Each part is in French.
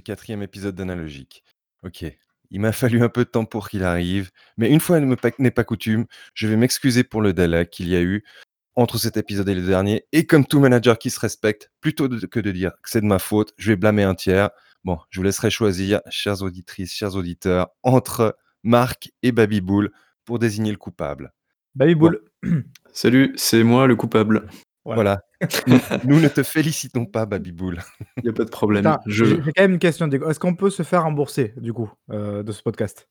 ce quatrième épisode d'Analogique. Ok, il m'a fallu un peu de temps pour qu'il arrive, mais une fois n'est pas coutume, je vais m'excuser pour le délai qu'il y a eu entre cet épisode et le dernier. Et comme tout manager qui se respecte, plutôt que de dire que c'est de ma faute, je vais blâmer un tiers. Bon, je vous laisserai choisir, chères auditrices, chers auditeurs, entre Marc et Babyboul pour désigner le coupable. Babyboul. Salut, c'est moi le coupable. Voilà. nous, ne te félicitons pas, Babyboul. Il n'y a pas de problème. J'ai quand même une question. Est-ce qu'on peut se faire rembourser, du coup, euh, de ce podcast?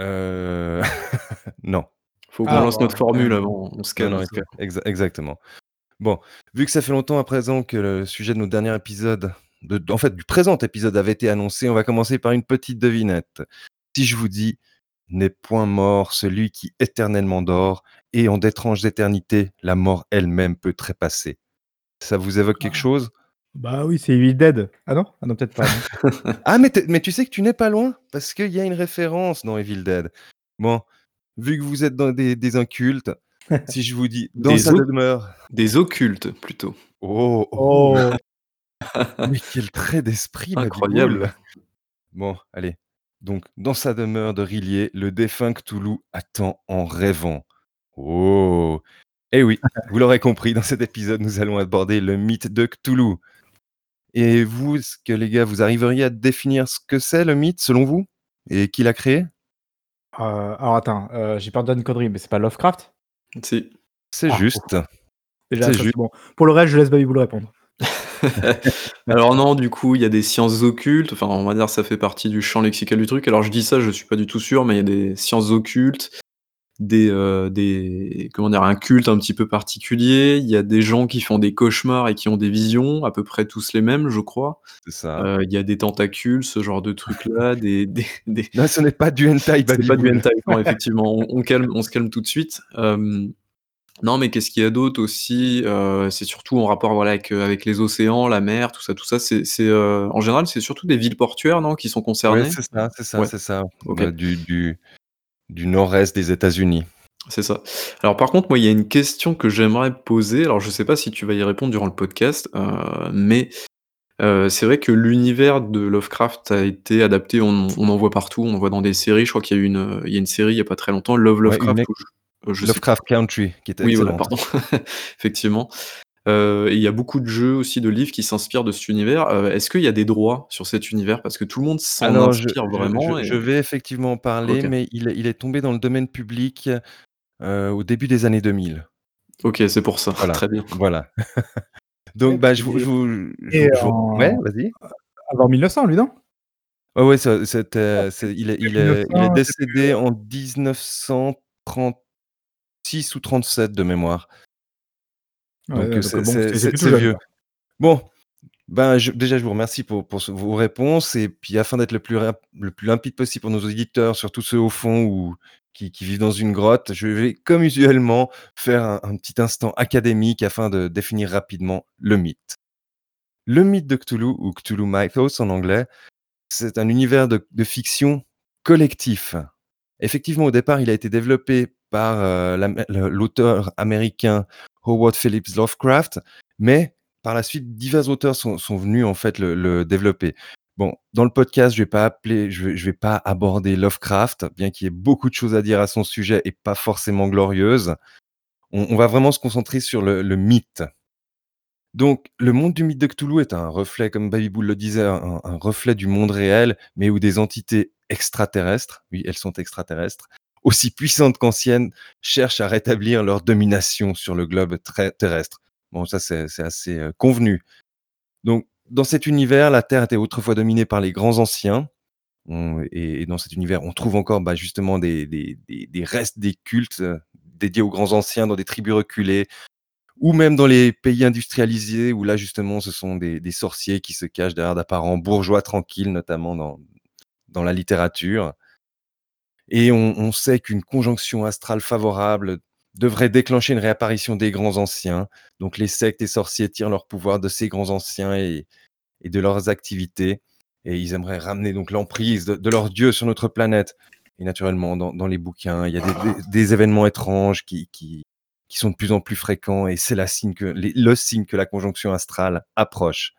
Euh... Non. Faut qu'on ah, lance notre formule avant, on se calme. exactement. Bon, vu que ça fait longtemps à présent que le sujet de notre dernier épisode, de, en fait du présent épisode avait été annoncé, on va commencer par une petite devinette. Si je vous dis n'est point mort celui qui éternellement dort, et en d'étranges éternités, la mort elle-même peut trépasser. Ça vous évoque quelque ah. chose? Bah oui, c'est Evil Dead. Ah non? Ah non, peut-être pas. ah, mais, mais tu sais que tu n'es pas loin, parce qu'il y a une référence dans Evil Dead. Bon, vu que vous êtes dans des, incultes, si je vous dis dans sa demeure. Des occultes plutôt. Oh, oh. Mais quel trait d'esprit, incroyable. Bon, allez. Donc, dans sa demeure de Rillier, le défunt Cthulhu attend en rêvant. Oh Eh oui, vous l'aurez compris, dans cet épisode, nous allons aborder le mythe de Cthulhu. Et vous, est-ce que les gars, vous arriveriez à définir ce que c'est le mythe selon vous? Et qui l'a créé? Euh, alors attends, euh, j'ai peur d'une connerie, mais c'est pas Lovecraft? Si. C'est ah, juste. Déjà, juste. bon. Pour le reste, je laisse Babybou répondre. Alors non, du coup, il y a des sciences occultes, enfin, on va dire ça fait partie du champ lexical du truc. Alors je dis ça, je suis pas du tout sûr, mais il y a des sciences occultes, des, euh, des comment dire? Un culte un petit peu particulier. Il y a des gens qui font des cauchemars et qui ont des visions, à peu près tous les mêmes, je crois. C'est ça. Euh, il y a des tentacules, ce genre de trucs-là, des des des Non, ce n'est pas du hentai, C'est pas du hentai, non, effectivement, on calme on se calme tout de suite. non, mais qu'est-ce qu'il y a d'autre aussi? Euh, c'est surtout en rapport, voilà, avec, avec les océans, la mer, tout ça tout ça. C'est c'est, en général, c'est surtout des villes portuaires, non, qui sont concernées? c'est ça, c'est ça, c'est ça. du du du nord-est des États-Unis. C'est ça. Alors par contre, moi, il y a une question que j'aimerais poser. Alors je ne sais pas si tu vas y répondre durant le podcast, euh, mais euh, c'est vrai que l'univers de Lovecraft a été adapté, on, en voit partout, on en voit dans des séries. Je crois qu'il y a une, il y a une série il n'y a pas très longtemps, Love Lovecraft. Lovecraft Country, qui était Oui, voilà, pardon. Effectivement. Euh, et il y a beaucoup de jeux aussi, de livres qui s'inspirent de cet univers. Euh, est-ce qu'il y a des droits sur cet univers? Parce que tout le monde s'en inspire vraiment je vais effectivement en parler, mais il est il est tombé dans le domaine public, euh, au début des années 2000. OK, c'est pour ça. Voilà, Très bien. voilà. Donc bah, je vous je vous je ouais, vas-y. avant 1900 lui, non? Ouais, ouais, c'était il est il est il est décédé en 1936 ou 37 de mémoire. Donc, c'est vieux. Bon, ben, déjà, je vous remercie pour, pour vos réponses. Et puis, afin d'être le plus, le plus limpide possible pour nos auditeurs, surtout ceux au fond ou qui, qui vivent dans une grotte, je vais, comme usuellement, faire un, petit instant académique afin de définir rapidement le mythe. Le mythe de Cthulhu, ou Cthulhu Mythos en anglais, c'est un univers de, de, fiction collectif. Effectivement, au départ, il a été développé par euh, l'auteur américain Howard Phillips Lovecraft, mais par la suite, divers auteurs sont, venus en fait le, développer. Bon, dans le podcast, je vais pas appeler, je vais, pas aborder Lovecraft, bien qu'il y ait beaucoup de choses à dire à son sujet et pas forcément glorieuses. On, va vraiment se concentrer sur le, mythe. Donc, le monde du mythe de Cthulhu est un reflet, comme Baby Bull le disait, un reflet du monde réel, mais où des entités extraterrestres, oui, elles sont extraterrestres, aussi puissantes qu'anciennes, cherchent à rétablir leur domination sur le globe terrestre. Bon, ça c'est assez euh, convenu. Donc, dans cet univers, la Terre était autrefois dominée par les grands anciens. et, dans cet univers, on trouve encore bah, justement des, restes des cultes euh, dédiés aux grands anciens dans des tribus reculées, ou même dans les pays industrialisés, où là justement ce sont des, sorciers qui se cachent derrière d'apparents bourgeois tranquilles, notamment dans la littérature. Et on, sait qu'une conjonction astrale favorable devrait déclencher une réapparition des grands anciens. Donc les sectes et sorciers tirent leur pouvoir de ces grands anciens et, de leurs activités. Et ils aimeraient ramener donc l'emprise de, leur dieu sur notre planète. Et naturellement, dans, les bouquins, il y a des, événements étranges qui, qui, sont de plus en plus fréquents. Et c'est signe que, le signe que la conjonction astrale approche.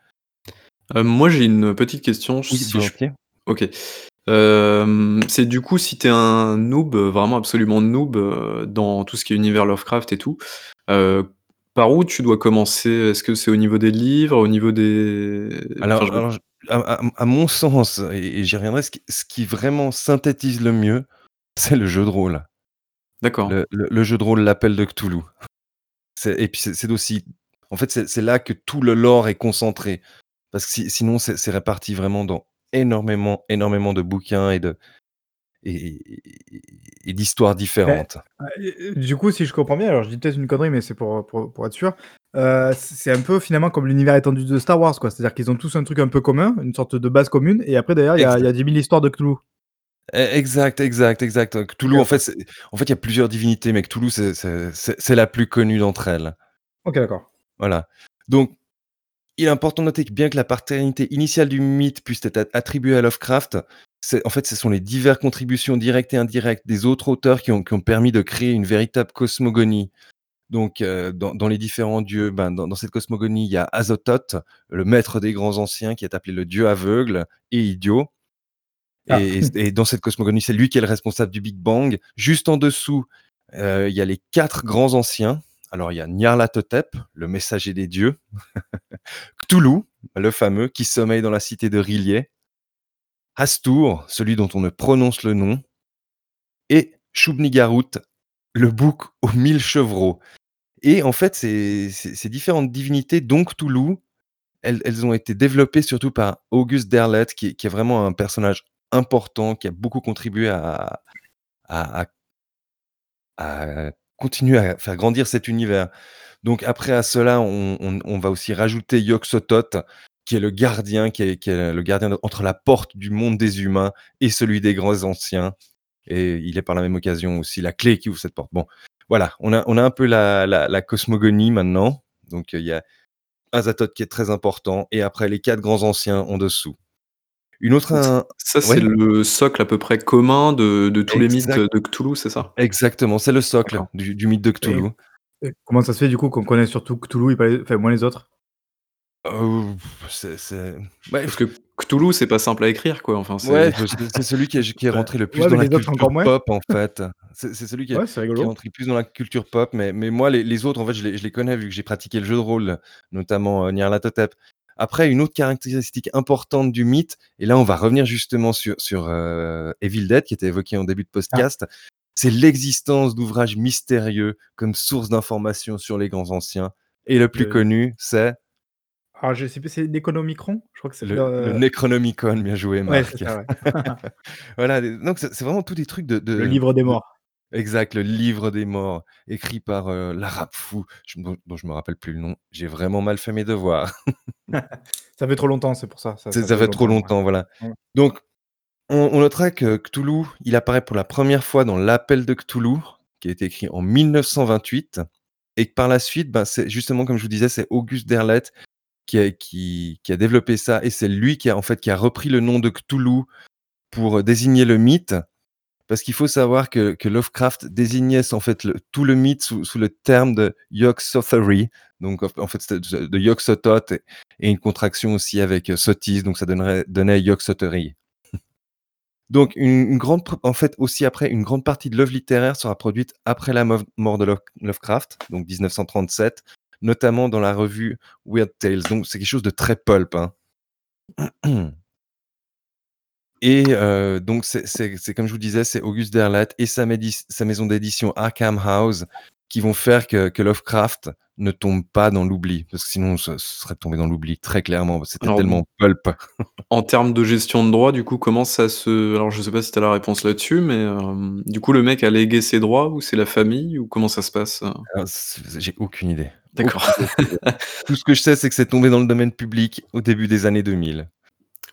Heu, moi, j'ai une petite question, Oui, si je. OK. Hem, c'est du coup, si tu es un noob, vraiment absolument noob, heu, dans tout ce qui est univers Lovecraft et tout, heu, par où tu dois commencer? Est-ce que c'est au niveau des livres, au niveau des enfin Alors je alors j à à à mon sens et et j'y reviendrai, ce qui ce qui vraiment synthétise le mieux, c'est le jeu de rôle. D'accord. Le le le jeu de rôle L'Appel de Cthulhu. C'est et puis c'est c'est d'aussi en fait, c'est c'est là que tout le lore est concentré. Parce que si sinon c'est c'est réparti vraiment dans énormément, énormément de bouquins et de et d'histoires Beh, différentes. heu, du coup, si je comprends bien, alors je dis peut-être une connerie, mais c'est pour, pour pour être sûr. Heu, c c'est un peu finalement comme l'univers étendu de Star Wars, quoi. C'est-à-dire qu'ils ont tous un truc un peu commun, une sorte de base commune et après derrière il y a il y Exact. a 10 000 histoires de Cthulhu. E exact, exact, exact. OK, Cthulhu en fait en fait il y a plusieurs divinités, mais Cthulhu c'est la plus connue d'entre elles. OK, d'accord. Voilà. Donc, il est important de noter que bien que la paternité initiale du mythe puisse être at attribuée à Lovecraft, en fait, ce sont les divers contributions directes et indirectes des autres auteurs qui ont qui ont permis de créer une véritable cosmogonie. Donc, heu, dans dans les différents dieux, ben, dans dans cette cosmogonie, il y a Azathoth, le maître des grands anciens qui est appelé le dieu aveugle et idiot. Ah. Et dans cette cosmogonie, c'est lui qui est le responsable du Big Bang. Juste en dessous, heu, il y a les 4 grands anciens. Alors il y a Nyarlathotep, le messager des dieux. Cthulhu, le fameux, qui sommeille dans la cité de R'lyeh. Hastur, celui dont on ne prononce le nom. Et Shub-Niggurath, le bouc aux 1000 chevreaux. Et en fait, ces différentes divinités, dont Cthulhu, elles ont été développées surtout par August Derleth, qui est vraiment un personnage important, qui a beaucoup contribué à continuer à faire grandir cet univers. Donc après à cela, on va aussi rajouter Yog-Sothoth, qui est le gardien, qui est le gardien entre la porte du monde des humains et celui des grands anciens. Et il est par la même occasion aussi la clé qui ouvre cette porte. Bon, voilà, on a on a un peu la cosmogonie maintenant. Donc, il y a Azathoth qui est très important et après les 4 grands anciens en dessous. Une autre un ça, c'est ouais? le socle à peu près commun de de tous les mythes de Cthulhu, c'est ça? exactement, c'est le socle du du mythe de Cthulhu. et comment ça se fait du coup qu'on connaît surtout Cthulhu et pas les enfin moins les autres? Ouais Parce que Cthulhu, c'est pas simple à écrire, quoi, enfin c'est Ouais, celui qui est qui est rentré le plus ouais, dans la culture pop, en fait. C'est celui qui est qui est rentré plus dans la culture pop, mais mais moi, les les autres, en fait, je les je les connais vu que j'ai pratiqué le jeu de rôle, notamment, heu, Nyarlathotep. Après, une autre caractéristique importante du mythe et là, on va revenir justement sur sur, heu, Evil Dead qui était évoqué en début de Ah. podcast, c'est l'existence d'ouvrages mystérieux comme source d'information sur les grands anciens et le plus Le connu, c'est Ah, je sais plus, c'est Necronomicron? Je crois que c'est le le le Necronomicon, bien joué ouais, Marc. ça, ouais. Voilà, donc c'est vraiment tous des trucs de Le livre des de morts. Exact, le livre des morts, écrit par, l'arabe fou, je dont dont je me rappelle plus le nom. J'ai vraiment mal fait mes devoirs. Ça fait trop longtemps, c'est pour ça, ça C'est ça ça fait fait trop longtemps, ouais. longtemps, voilà. Mmh. Donc on on notera que Cthulhu, il apparaît pour la 1re fois dans L'Appel de Cthulhu, qui a été écrit en 1928 et que par la suite, ben, c'est justement comme je vous disais, c'est August Derleth qui a qui qui a développé ça et c'est lui qui a, en fait, qui a repris le nom de Cthulhu pour, heu, désigner le mythe. Parce qu'il faut savoir que Lovecraft désignait en fait, tout le mythe sous le terme de Yog-Sothothery. Donc en fait, de Yog-Sothoth et une contraction aussi avec, heu, sottise, donc ça donnerait donnait Yog-Sothory. Donc une grande en fait, aussi après, une grande partie de l'œuvre littéraire sera produite après la mort de Love Lovecraft, donc 1937, notamment dans la revue Weird Tales, donc c'est quelque chose de très pulp, hein. Et donc c'est comme je vous disais, c'est August Derleth et sa maison d'édition Arkham House qui vont faire que que Lovecraft ne tombe pas dans l'oubli. Parce que sinon ce ce serait tombé dans l'oubli très clairement, c'était tellement pulp. en termes de gestion de droits, du coup, comment ça se alors je sais pas si tu as la réponse là-dessus, mais du coup, le mec a légué ses droits ou c'est la famille ou comment ça se passe, c j'ai aucune idée, D'accord. Tout ce que je sais, c'est que c'est tombé dans le domaine public au début des années 2000.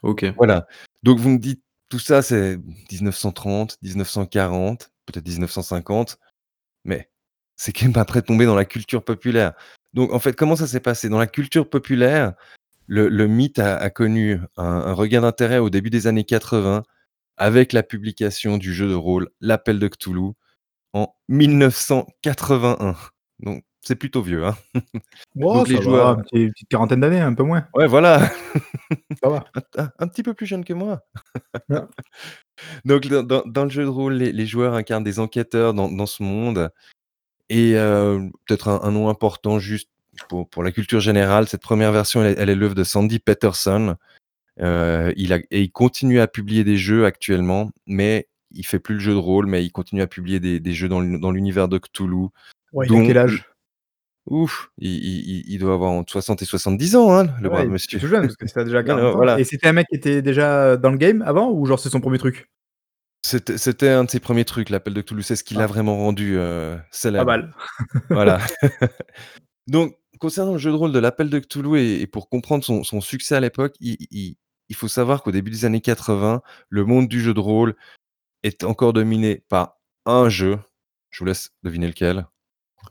OK. Voilà, donc vous me dites tout ça, c'est 1930-1940, peut-être 1950, mais c'est quand même après tombé dans la culture populaire. Donc en fait, comment ça s'est passé? Dans la culture populaire, le mythe a a connu un un regain d'intérêt au début des années 80 avec la publication du jeu de rôle L'Appel de Cthulhu en 1981. Donc c'est plutôt vieux, hein. Oh, ça va, une petite quarantaine d'années, un peu moins. Ouais, voilà. Ça va. Un petit peu plus jeune que moi. Donc dans le jeu de rôle, les joueurs incarnent des enquêteurs dans ce monde et peut-être un nom important juste pour la culture générale, cette première version, elle est l'œuvre de Sandy Peterson. il et il continue à publier des jeux actuellement, mais il fait plus le jeu de rôle, mais il continue à publier des jeux dans l'univers de Cthulhu, Ouais, il a quel âge? Ouf, il doit avoir entre 60 et 70 ans, hein, le brave monsieur. tout jeune parce que ça déjà 40 et c'était un mec qui était déjà dans le game avant ou genre c'est son premier truc? C'était un de ses premiers trucs, l'appel de Cthulhu, c'est ce qui l'a ah. vraiment rendu, heu, Pas mal. Voilà. Donc concernant le jeu de rôle de l'appel de Cthulhu et pour comprendre son succès à l'époque, il faut savoir qu'au début des années 80, le monde du jeu de rôle est encore dominé par un jeu. Je vous laisse deviner lequel.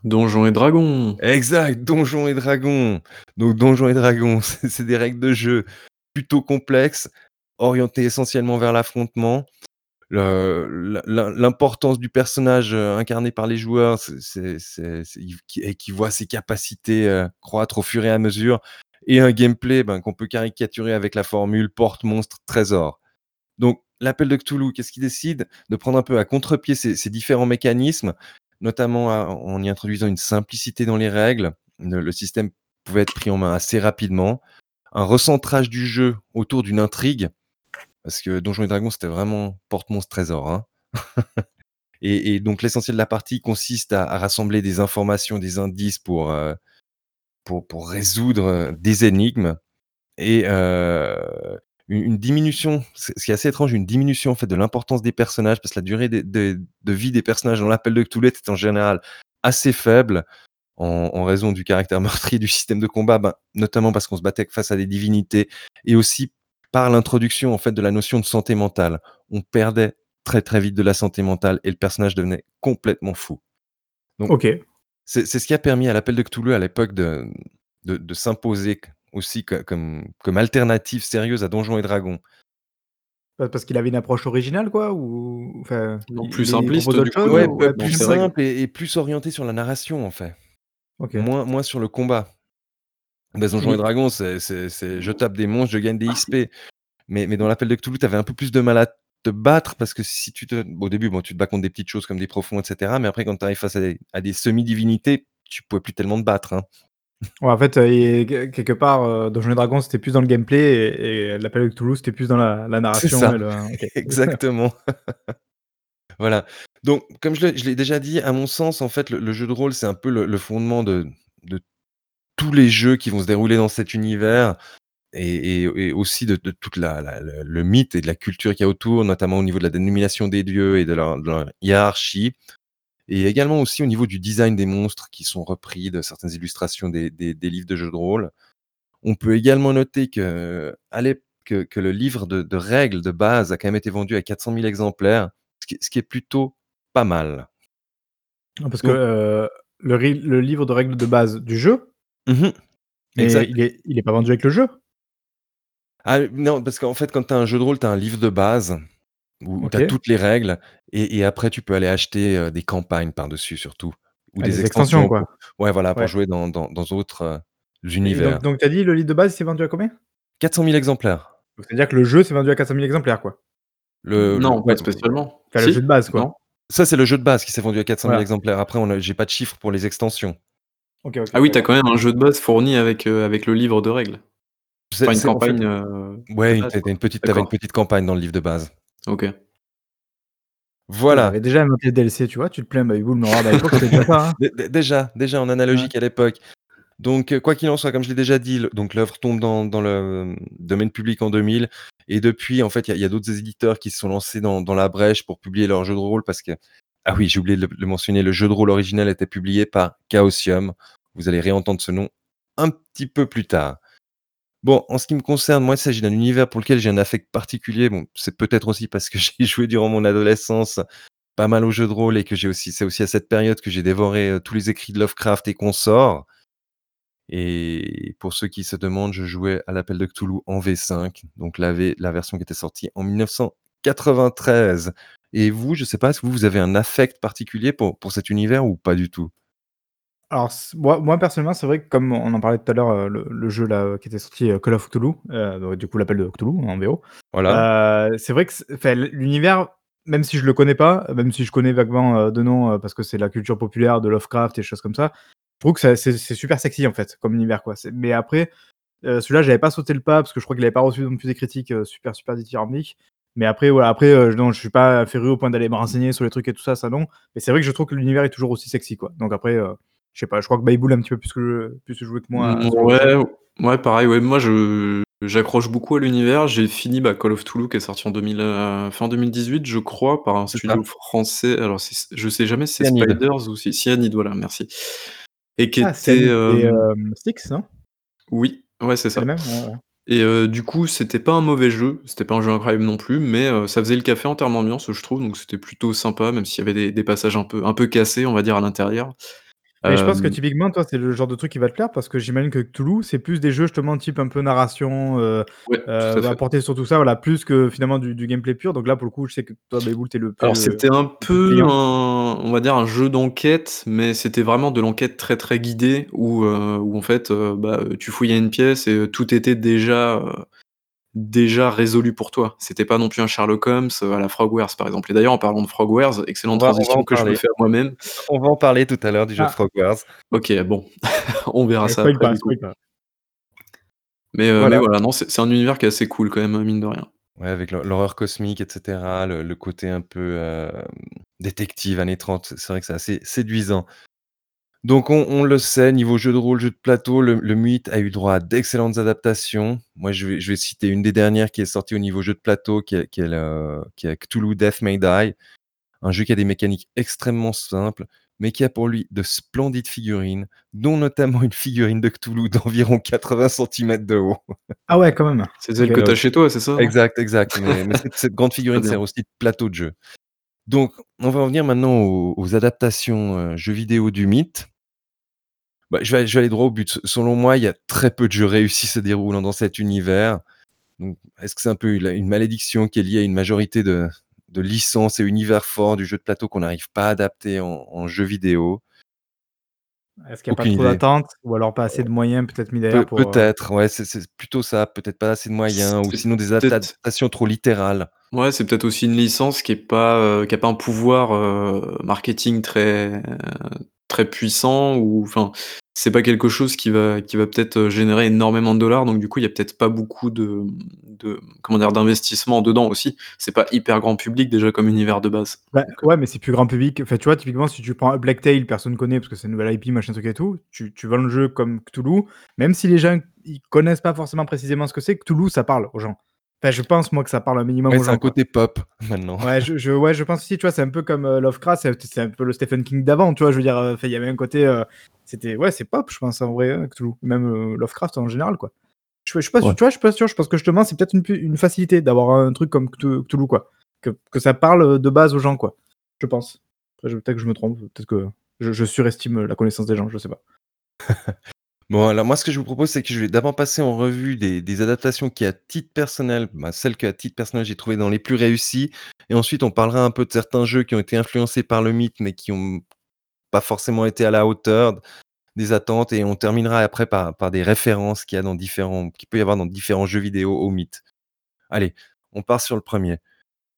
Donjons et Dragons. Exact, Donjons et Dragons. Donc Donjons et Dragons, c'est des règles de jeu plutôt complexes, orientées essentiellement vers l'affrontement. L'importance du personnage euh, incarné par les joueurs, c'est et qui voit ses capacités euh, croître au fur et à mesure, et un gameplay ben, qu'on peut caricaturer avec la formule porte, monstre, trésor. Donc l'appel de Cthulhu, qu'est-ce qu'il décide? De prendre un peu à contre-pied ces, différents mécanismes, notamment en y introduisant une simplicité dans les règles. Le, système pouvait être pris en main assez rapidement. Un recentrage du jeu autour d'une intrigue, parce que Donjons et Dragons, c'était vraiment porte-monstre trésor. Hein. et, donc l'essentiel de la partie consiste à, rassembler des informations, des indices pour, euh, résoudre euh, des énigmes. Et euh, une, diminution, ce qui est assez étrange, une diminution en fait de l'importance des personnages, parce que la durée de, vie des personnages dans l'appel de Cthulhu est en général assez faible en, raison du caractère meurtrier du système de combat, ben, notamment parce qu'on se battait face à des divinités, et aussi par l'introduction en fait de la notion de santé mentale. On perdait très très vite de la santé mentale et le personnage devenait complètement fou. Donc, ok. C'est ce qui a permis à l'appel de Cthulhu à l'époque de, de s'imposer aussi comme, comme alternative sérieuse à Donjons et Dragons. Parce qu'il avait une approche originale, quoi ou enfin, plus simpliste, du coup, plus simple et, plus orienté sur la narration, en fait. Moins, moins sur le combat. Donjons et Dragons, c'est je tape des monstres, je gagne des XP. Mais, mais dans l'appel de Cthulhu, tu avais un peu plus de mal à te battre parce que si tu te. Au début, bon, tu te bats contre des petites choses comme des profonds, etc. Mais après, quand tu arrives face à des, semi-divinités, tu pouvais plus tellement te battre. Hein. Ouais, en fait, euh, quelque part, euh, Donjons et Dragons, c'était plus dans le gameplay et, l'appel de Toulouse, c'était plus dans la, narration. Exactement. voilà. Donc, comme je l'ai déjà dit, à mon sens, en fait, le, jeu de rôle, c'est un peu le, fondement de, tous les jeux qui vont se dérouler dans cet univers et, aussi de, tout le mythe et de la culture qu'il y a autour, notamment au niveau de la dénomination des dieux et de leur hiérarchie. Et également aussi au niveau du design des monstres qui sont repris de certaines illustrations des, livres de jeux de rôle. On peut également noter que, que, le livre de, règles de base a quand même été vendu à 400 000 exemplaires, ce qui, est plutôt pas mal. Ah, parce que euh, le, livre de règles de base du jeu, mmh il n'est est pas vendu avec le jeu? Ah, non, parce qu'en fait, quand tu as un jeu de rôle, tu as un livre de base où, tu as toutes les règles et, après tu peux aller acheter des campagnes par-dessus surtout. Ou ah, des, extensions, quoi. Ouais, voilà, pour jouer dans, dans, d'autres univers. donc, tu as dit le livre de base c'est vendu à combien? 400 000 exemplaires. C'est-à-dire que le jeu s'est vendu à 400 000 exemplaires, quoi. Le, non, pas spécialement. le jeu de base, quoi. Ça, c'est le jeu de base qui s'est vendu à 400 000 exemplaires. Après, j'ai pas de chiffres pour les extensions. ah oui, tu as quand même un jeu de base fourni avec, avec le livre de règles. Enfin, une campagne. ouais, une, une, petite, une petite campagne dans le livre de base. Ok. Voilà. déjà inventé le DLC, tu vois, tu te plains, bah, à l'époque, déjà. Hein. Déjà, déjà en analogique à l'époque. Donc, euh, quoi qu'il en soit, comme je l'ai déjà dit, donc l'œuvre tombe dans, dans, le euh, domaine public en 2000. Et depuis, en fait, il y a, d'autres éditeurs qui se sont lancés dans, dans, la brèche pour publier leur jeu de rôle parce que, ah oui, j'ai oublié de le, mentionner, le jeu de rôle original était publié par Chaosium. Vous allez réentendre ce nom un petit peu plus tard. Bon, en ce qui me concerne, moi, il s'agit d'un univers pour lequel j'ai un affect particulier. Bon, c'est peut-être aussi parce que j'ai joué durant mon adolescence pas mal aux jeux de rôle et que j'ai aussi, c'est aussi à cette période que j'ai dévoré euh, tous les écrits de Lovecraft et consorts. Et pour ceux qui se demandent, je jouais à l'appel de Cthulhu en V5, donc la, version qui était sortie en 1993. Et vous, je sais pas, est-ce que vous, avez un affect particulier pour, pour cet univers ou pas du tout? Alors, moi, personnellement, c'est vrai que comme on en parlait tout à l'heure, euh, le, jeu là, qui était sorti, euh, Call of Cthulhu, euh, du coup l'appel de Cthulhu en VO. Voilà. c'est vrai que l'univers, même si je le connais pas, même si je connais vaguement de nom parce que c'est la culture populaire de Lovecraft et des choses comme ça, je trouve que c'est super sexy en fait comme univers quoi. Mais après, celui-là, j'avais pas sauté le pas parce que je crois qu'il avait pas reçu non plus des critiques super super dithyrambiques. Mais après, voilà, après, non, je suis pas féru au point d'aller me renseigner sur les trucs et tout ça, ça non. Mais c'est vrai que je trouve que l'univers est toujours aussi sexy quoi. Donc après je sais pas, je crois que Bayboul a un petit peu plus, que, plus joué que moi. Mm, ouais, ouais, pareil. Ouais, moi, je, j'accroche beaucoup à l'univers. J'ai fini bah, Call of Toulouse qui est sorti en 2000, euh, fin 2018, je crois, par un studio français. Alors, je sais jamais si c'est Spiders ou si Cyanide, voilà, merci. Et qui ah, était. Euh... euh non? Oui, ouais, c'est ça. Même, Et euh, du coup, c'était pas un mauvais jeu, c'était pas un jeu incroyable non plus, mais ça faisait le café en termes d'ambiance, je trouve, donc c'était plutôt sympa, même s'il y avait des, des, passages un peu, un peu cassés, on va dire, à l'intérieur. Mais je pense que typiquement, toi, c'est le genre de truc qui va te plaire parce que j'imagine que Toulouse, c'est plus des jeux justement type un peu narration, euh, euh, va porter sur tout ça, voilà, plus que finalement du, gameplay pur. Donc là, pour le coup, je sais que toi, Bayboul, t'es le. Alors c'était un peu, un, on va dire, un jeu d'enquête, mais c'était vraiment de l'enquête très très guidée où, euh, où en fait, bah, tu fouillais une pièce et tout était déjà déjà résolu pour toi. C'était pas non plus un Sherlock Holmes euh, à la Frogwares par exemple. Et d'ailleurs en parlant de Frogwares, excellente transition que je me fais à moi-même. On va en parler tout à l'heure du jeu de ah. Frogwares. Ok, bon, on verra ça. Après, mais, euh, voilà. mais, voilà. non, c'est un univers qui est assez cool quand même, mine de rien. Ouais, avec l'horreur cosmique, etc. Le, côté un peu euh, détective années 30, c'est vrai que c'est assez séduisant. Donc on, le sait, niveau jeu de rôle, jeu de plateau, le, Mythe a eu droit à d'excellentes adaptations. Moi, je vais, je vais, citer une des dernières qui est sortie au niveau jeu de plateau, qui est, qui est, Cthulhu Death May Die. Un jeu qui a des mécaniques extrêmement simples, mais qui a pour lui de splendides figurines, dont notamment une figurine de Cthulhu d'environ 80 cm de haut. Ah ouais, quand même. C'est celle que tu as chez toi, c'est ça? Exact, exact. mais, cette, grande figurine sert aussi de plateau de jeu. Donc, on va revenir maintenant aux, adaptations euh, jeux vidéo du mythe. Bah, je, vais, aller droit au but. Selon moi, il y a très peu de jeux réussis se déroulant dans cet univers. est-ce que c'est un peu une malédiction qui est liée à une majorité de, licences et univers forts du jeu de plateau qu'on n'arrive pas à adapter en, jeu vidéo? Est-ce qu'il n'y a pas trop d'attente ou alors pas assez de moyens peut-être mis derrière euh, Peut-être, ouais, c'est plutôt ça. Peut-être pas assez de moyens ou sinon des adaptations trop littérales. Ouais, c'est peut-être aussi une licence qui n'a pas, euh, pas un pouvoir euh, marketing très, très puissant ou enfin c'est pas quelque chose qui va qui va peut-être euh, générer énormément de dollars. Donc du coup il y a peut-être pas beaucoup de, de comment dire d'investissement dedans aussi. C'est pas hyper grand public déjà comme univers de base. Bah, ouais mais c'est plus grand public. Enfin tu vois typiquement si tu prends Blacktail personne connaît parce que c'est une nouvelle IP machin truc et tout tu, tu vends le jeu comme Cthulhu. Même si les gens ils connaissent pas forcément précisément ce que c'est Cthulhu ça parle aux gens je pense, moi, que ça parle un minimum. c'est un côté pop, maintenant. Ouais, je, ouais, je pense aussi, tu vois, c'est un peu comme euh, Lovecraft, c'est un peu le Stephen King d'avant, tu vois, je veux dire, euh, il y avait un côté. Euh, c'était, ouais, c'est pop, je pense, en vrai, hein, Même Lovecraft en général, quoi. Je, je, suis pas sûr, tu vois, je suis pas sûr, je pense que justement, c'est peut-être une, une, facilité d'avoir un truc comme Cthulhu, quoi. Que, que, ça parle de base aux gens, quoi. Je pense. Peut-être que je me trompe, peut-être que je, je surestime la connaissance des gens, je sais pas. Bon, alors moi, ce que je vous propose, c'est que je vais d'abord passer en revue des, adaptations qui, à titre personnel, bah, celles que, à titre personnel, j'ai trouvées dans les plus réussies. Et ensuite, on parlera un peu de certains jeux qui ont été influencés par le mythe, mais qui n'ont pas forcément été à la hauteur des attentes. Et on terminera après par, par des références qu'il y a dans différents, qu'il peut y avoir dans différents jeux vidéo au mythe. Allez, on part sur le premier.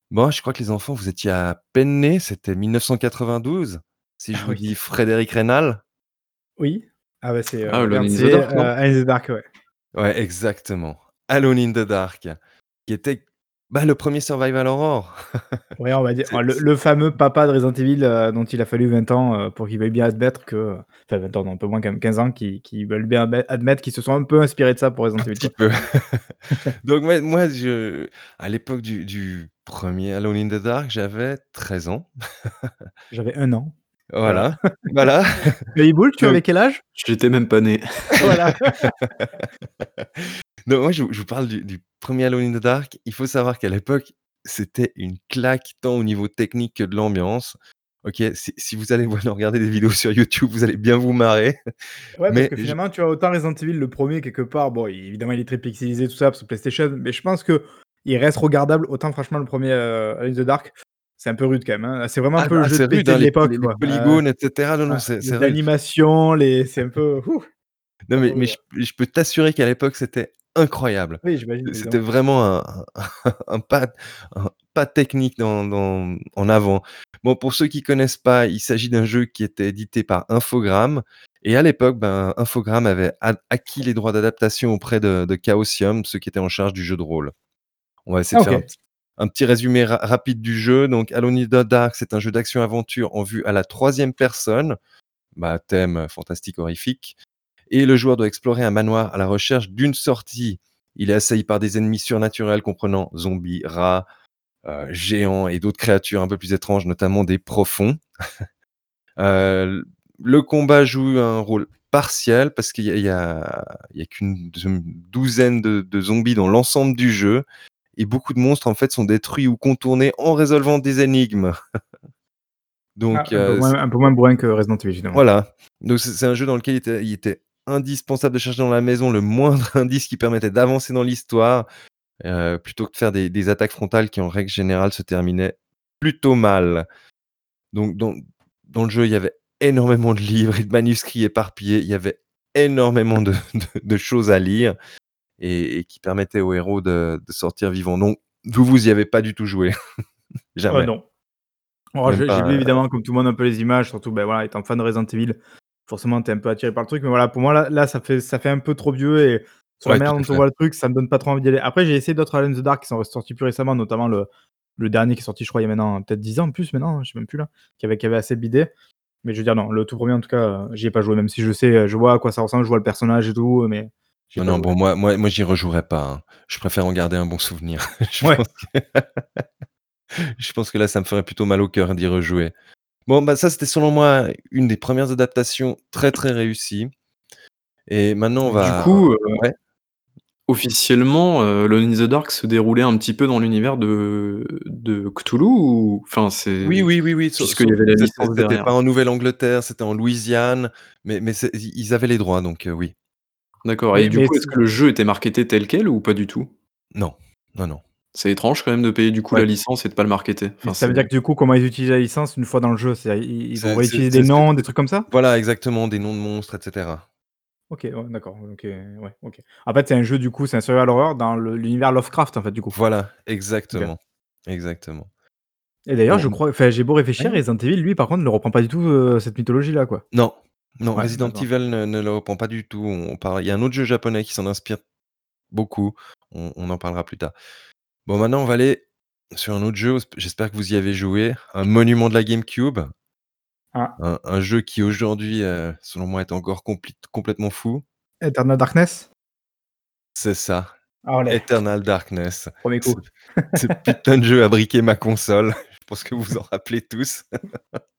Bon, je crois que les enfants, vous étiez à peine nés, c'était 1992, si je ah vous dis Frédéric Rénal. Oui. Ah bah c'est, Ah, Alone in the Dark, euh, Dark, ouais. Ouais, exactement. Alone in the Dark, qui était, bah, le premier survival horror. Ouais, on va dire le fameux papa de Resident Evil, euh, dont il a fallu 20 ans, euh, pour qu'il veuille bien admettre que enfin 20 ans, non, un peu moins quand même, 15 ans, qui qui veulent bien admettre qu'ils se sont un peu inspirés de ça pour Resident Un Evil, petit peu. Donc moi moi je à l'époque du du 1 Alone in the Dark, j'avais 13 ans. J'avais 1 an. Voilà, voilà. Mais Iboul, tu avais quel âge? J'étais même pas né. Voilà. Donc moi, je vous parle du premier Alone in the Dark. Il faut savoir qu'à l'époque, c'était une claque tant au niveau technique que de l'ambiance. OK, si vous allez regarder des vidéos sur YouTube, vous allez bien vous marrer. Ouais, parce que finalement, tu as autant Resident Evil, le premier quelque part, bon, évidemment, il est très pixelisé, tout ça, que PlayStation, mais je pense qu'il reste regardable, autant franchement le premier, Alone in the Dark c'est un peu rude quand même, hein. C'est vraiment un ah peu le bah, jeu de rude, hein, l'époque, les, polygones, etc. Non, non, c'est L'animation, les... c'est un peu. Non, mais, mais je, peux t'assurer qu'à l'époque, c'était incroyable. Oui, j'imagine. C'était vraiment un, un, pas, un, pas, technique dans, dans, en avant. Bon, pour ceux qui connaissent pas, il s'agit d'un jeu qui était édité par Infogrames. Et à l'époque, ben, Infogrames avait acquis les droits d'adaptation auprès de, de Chaosium, ceux qui étaient en charge du jeu de rôle. On va essayer de faire un, petit résumé rapide du jeu. Donc, Alone the Dark, c'est un jeu d'action-aventure en vue à la troisième personne. Bah, thème fantastique horrifique et le joueur doit explorer un manoir à la recherche d'une sortie. Il est assailli par des ennemis surnaturels comprenant zombies, rats, euh, géants et d'autres créatures un peu plus étranges, notamment des profonds. Euh, le combat joue un rôle partiel parce qu'il y a, qu'une douzaine de, zombies dans l'ensemble du jeu et beaucoup de monstres en fait sont détruits ou contournés en résolvant des énigmes. Donc, ah, un, peu moins, un, peu moins, bourrin que Resident Evil, évidemment. Voilà. Donc, c'est un jeu dans lequel il était indispensable de chercher dans la maison le moindre indice qui permettait d'avancer dans l'histoire, euh, plutôt que de faire des, attaques frontales qui, en règle générale, se terminaient plutôt mal. Donc, dans, le jeu, il y avait énormément de livres et de manuscrits éparpillés. Il y avait énormément de, choses à lire et, qui permettaient aux héros de, sortir vivants. Donc, vous, vous y avez pas du tout joué. Jamais. non. Oh, j'ai vu évidemment, comme tout le monde, un peu les images, surtout ben, voilà, étant fan de Resident Evil forcément, tu es un peu attiré par le truc. Mais voilà, pour moi, là, là ça, fait, ça fait un peu trop vieux. Et sur la manière dont on voit le truc, ça me donne pas trop envie d'y aller. Après, j'ai essayé d'autres Alone in the Dark qui sont sortis plus récemment, notamment le, le dernier qui est sorti, je crois, il y a maintenant peut-être 10 ans en plus, maintenant, je sais même plus là, qui avait, qui avait assez bidé. Mais je veux dire, non, le tout premier, en tout cas, j'y ai pas joué, même si je sais, je vois à quoi ça ressemble, je vois le personnage et tout, mais. Non, non, bon, moi, moi, moi j'y rejouerai pas. Hein. Je préfère en garder un bon souvenir. je, pense que... je pense que là, ça me ferait plutôt mal au cœur d'y rejouer. Bon, bah ça, c'était selon moi une des premières adaptations très très réussies. Et maintenant, on va. Du coup, euh, officiellement, euh, in the Dark se déroulait un petit peu dans l'univers de, de Cthulhu ou... Enfin, c'est. Oui, oui, oui, oui. Puisqu'il y avait la C'était pas en Nouvelle-Angleterre, c'était en Louisiane, mais, mais ils avaient les droits, donc euh, oui. D'accord. Et du coup, est-ce que le jeu était marketé tel quel ou pas du tout? Non, non, non. C'est étrange quand même de payer du coup la licence et de pas le marketer. ça veut dire que du coup, comment ils utilisent la licence une fois dans le jeu? Ils vont réutiliser des noms, des trucs comme ça? Voilà, exactement, des noms de monstres, etc. Ok, d'accord. Ok, ouais, ok. En fait, c'est un jeu du coup, c'est un survival horror dans l'univers Lovecraft en fait du coup. Voilà, exactement, exactement. Et d'ailleurs, je crois, enfin, j'ai beau réfléchir, Resident Evil, lui, par contre, ne reprend pas du tout euh, cette mythologie-là, quoi. Non, non, Resident Evil ne, le reprend pas du tout. On parle... Il y a un autre jeu japonais qui s'en inspire beaucoup. on en parlera plus tard. Bon, maintenant, on va aller sur un autre jeu. J'espère que vous y avez joué. Un monument de la GameCube. Ah. Un, jeu qui aujourd'hui, euh, selon moi, est encore complètement fou. Eternal Darkness? C'est ça. Ah, Eternal Darkness. Premier coup. Ce putain de jeu a briqué ma console. Je pense que vous vous en rappelez tous.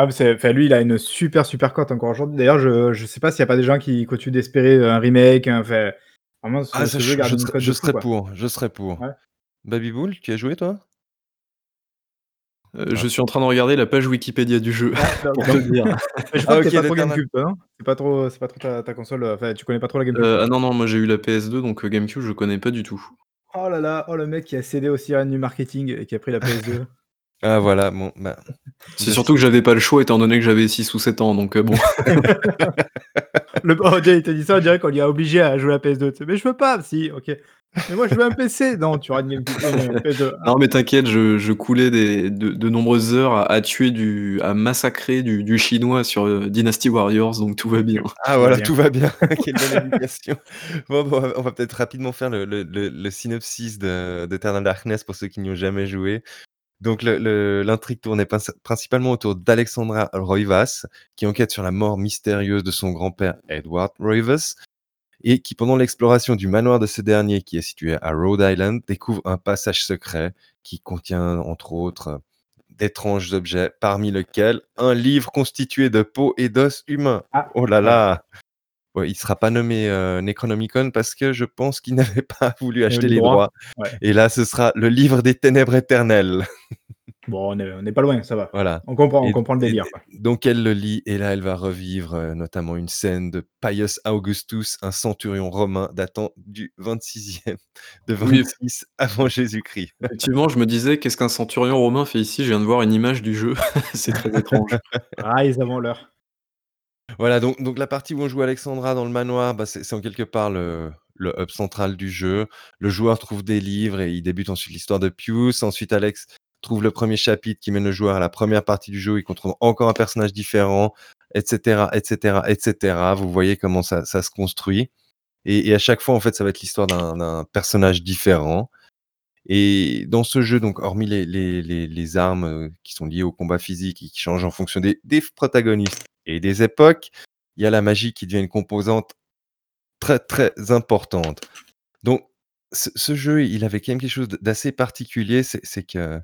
ah, mais lui, il a une super, super cote encore aujourd'hui. D'ailleurs, je, je sais pas s'il n'y a pas des gens qui continuent d'espérer un remake. Un, fait, ah, je, je, serais pour. Je serais pour. Babybull, tu as joué toi? Euh, ah. Je suis en train de regarder la page Wikipédia du jeu. Ah, pour te dire. je crois ah, que t'es pas trop GameCube, toi, non? C'est pas trop, c'est pas trop ta, console. Euh, enfin, tu connais pas trop la GameCube. Euh, ah non non, moi j'ai eu la PS2, donc GameCube je connais pas du tout. Oh là là, oh le mec qui a cédé au sirènes du marketing et qui a pris la PS2. ah voilà, bon, bah. C'est surtout que j'avais pas le choix étant donné que j'avais 6 ou 7 ans, donc bon. le... Oh, il t'a dit ça, on dirait qu'on lui a obligé à jouer à la PS2. Mais je veux pas, si, ok. Mais moi, je veux un PC. Non, tu auras une GameCube. Non, mais t'inquiète, je, coulais de, nombreuses heures à, tuer du, à massacrer du, chinois sur euh, Dynasty Warriors, donc tout va bien. Ah voilà, tout va bien. Quelle bonne éducation. Bon, on va peut-être rapidement faire le, synopsis d'Eternal Darkness pour ceux qui n'y ont jamais joué. Donc l'intrigue tournait principalement autour d'Alexandra Roivas, qui enquête sur la mort mystérieuse de son grand-père Edward Roivas, et qui, pendant l'exploration du manoir de ce dernier, qui est situé à Rhode Island, découvre un passage secret qui contient, entre autres, d'étranges objets, parmi lesquels un livre constitué de peau et d'os humains. Ah. Oh là là Il ne sera pas nommé euh, Necronomicon parce que je pense qu'il n'avait pas voulu acheter les droits. Et là, ce sera le livre des ténèbres éternelles. Bon, on n'est pas loin, ça va. Voilà. On comprend, on comprend le délire. donc elle le lit et là elle va revivre euh, notamment une scène de Pius Augustus, un centurion romain datant du 26e, de 26 avant Jésus-Christ. Effectivement, je me disais, qu'est-ce qu'un centurion romain fait ici Je viens de voir une image du jeu, c'est très étrange. Ah, ils avant l'heure. Voilà, donc, donc la partie où on joue Alexandra dans le manoir, bah, c'est en quelque part le, le hub central du jeu. Le joueur trouve des livres et il débute ensuite l'histoire de Pius. Ensuite, Alex trouve le premier chapitre qui mène le joueur à la première partie du jeu, il contrôle encore un personnage différent, etc., etc., etc. Vous voyez comment ça, ça se construit. Et, à chaque fois, en fait, ça va être l'histoire d'un personnage différent. Et dans ce jeu, donc, hormis les, les, les, armes euh, qui sont liées au combat physique et qui changent en fonction des, des protagonistes et des époques, il y a la magie qui devient une composante très, très importante. Donc, ce, jeu, il avait quand même quelque chose d'assez particulier, c'est que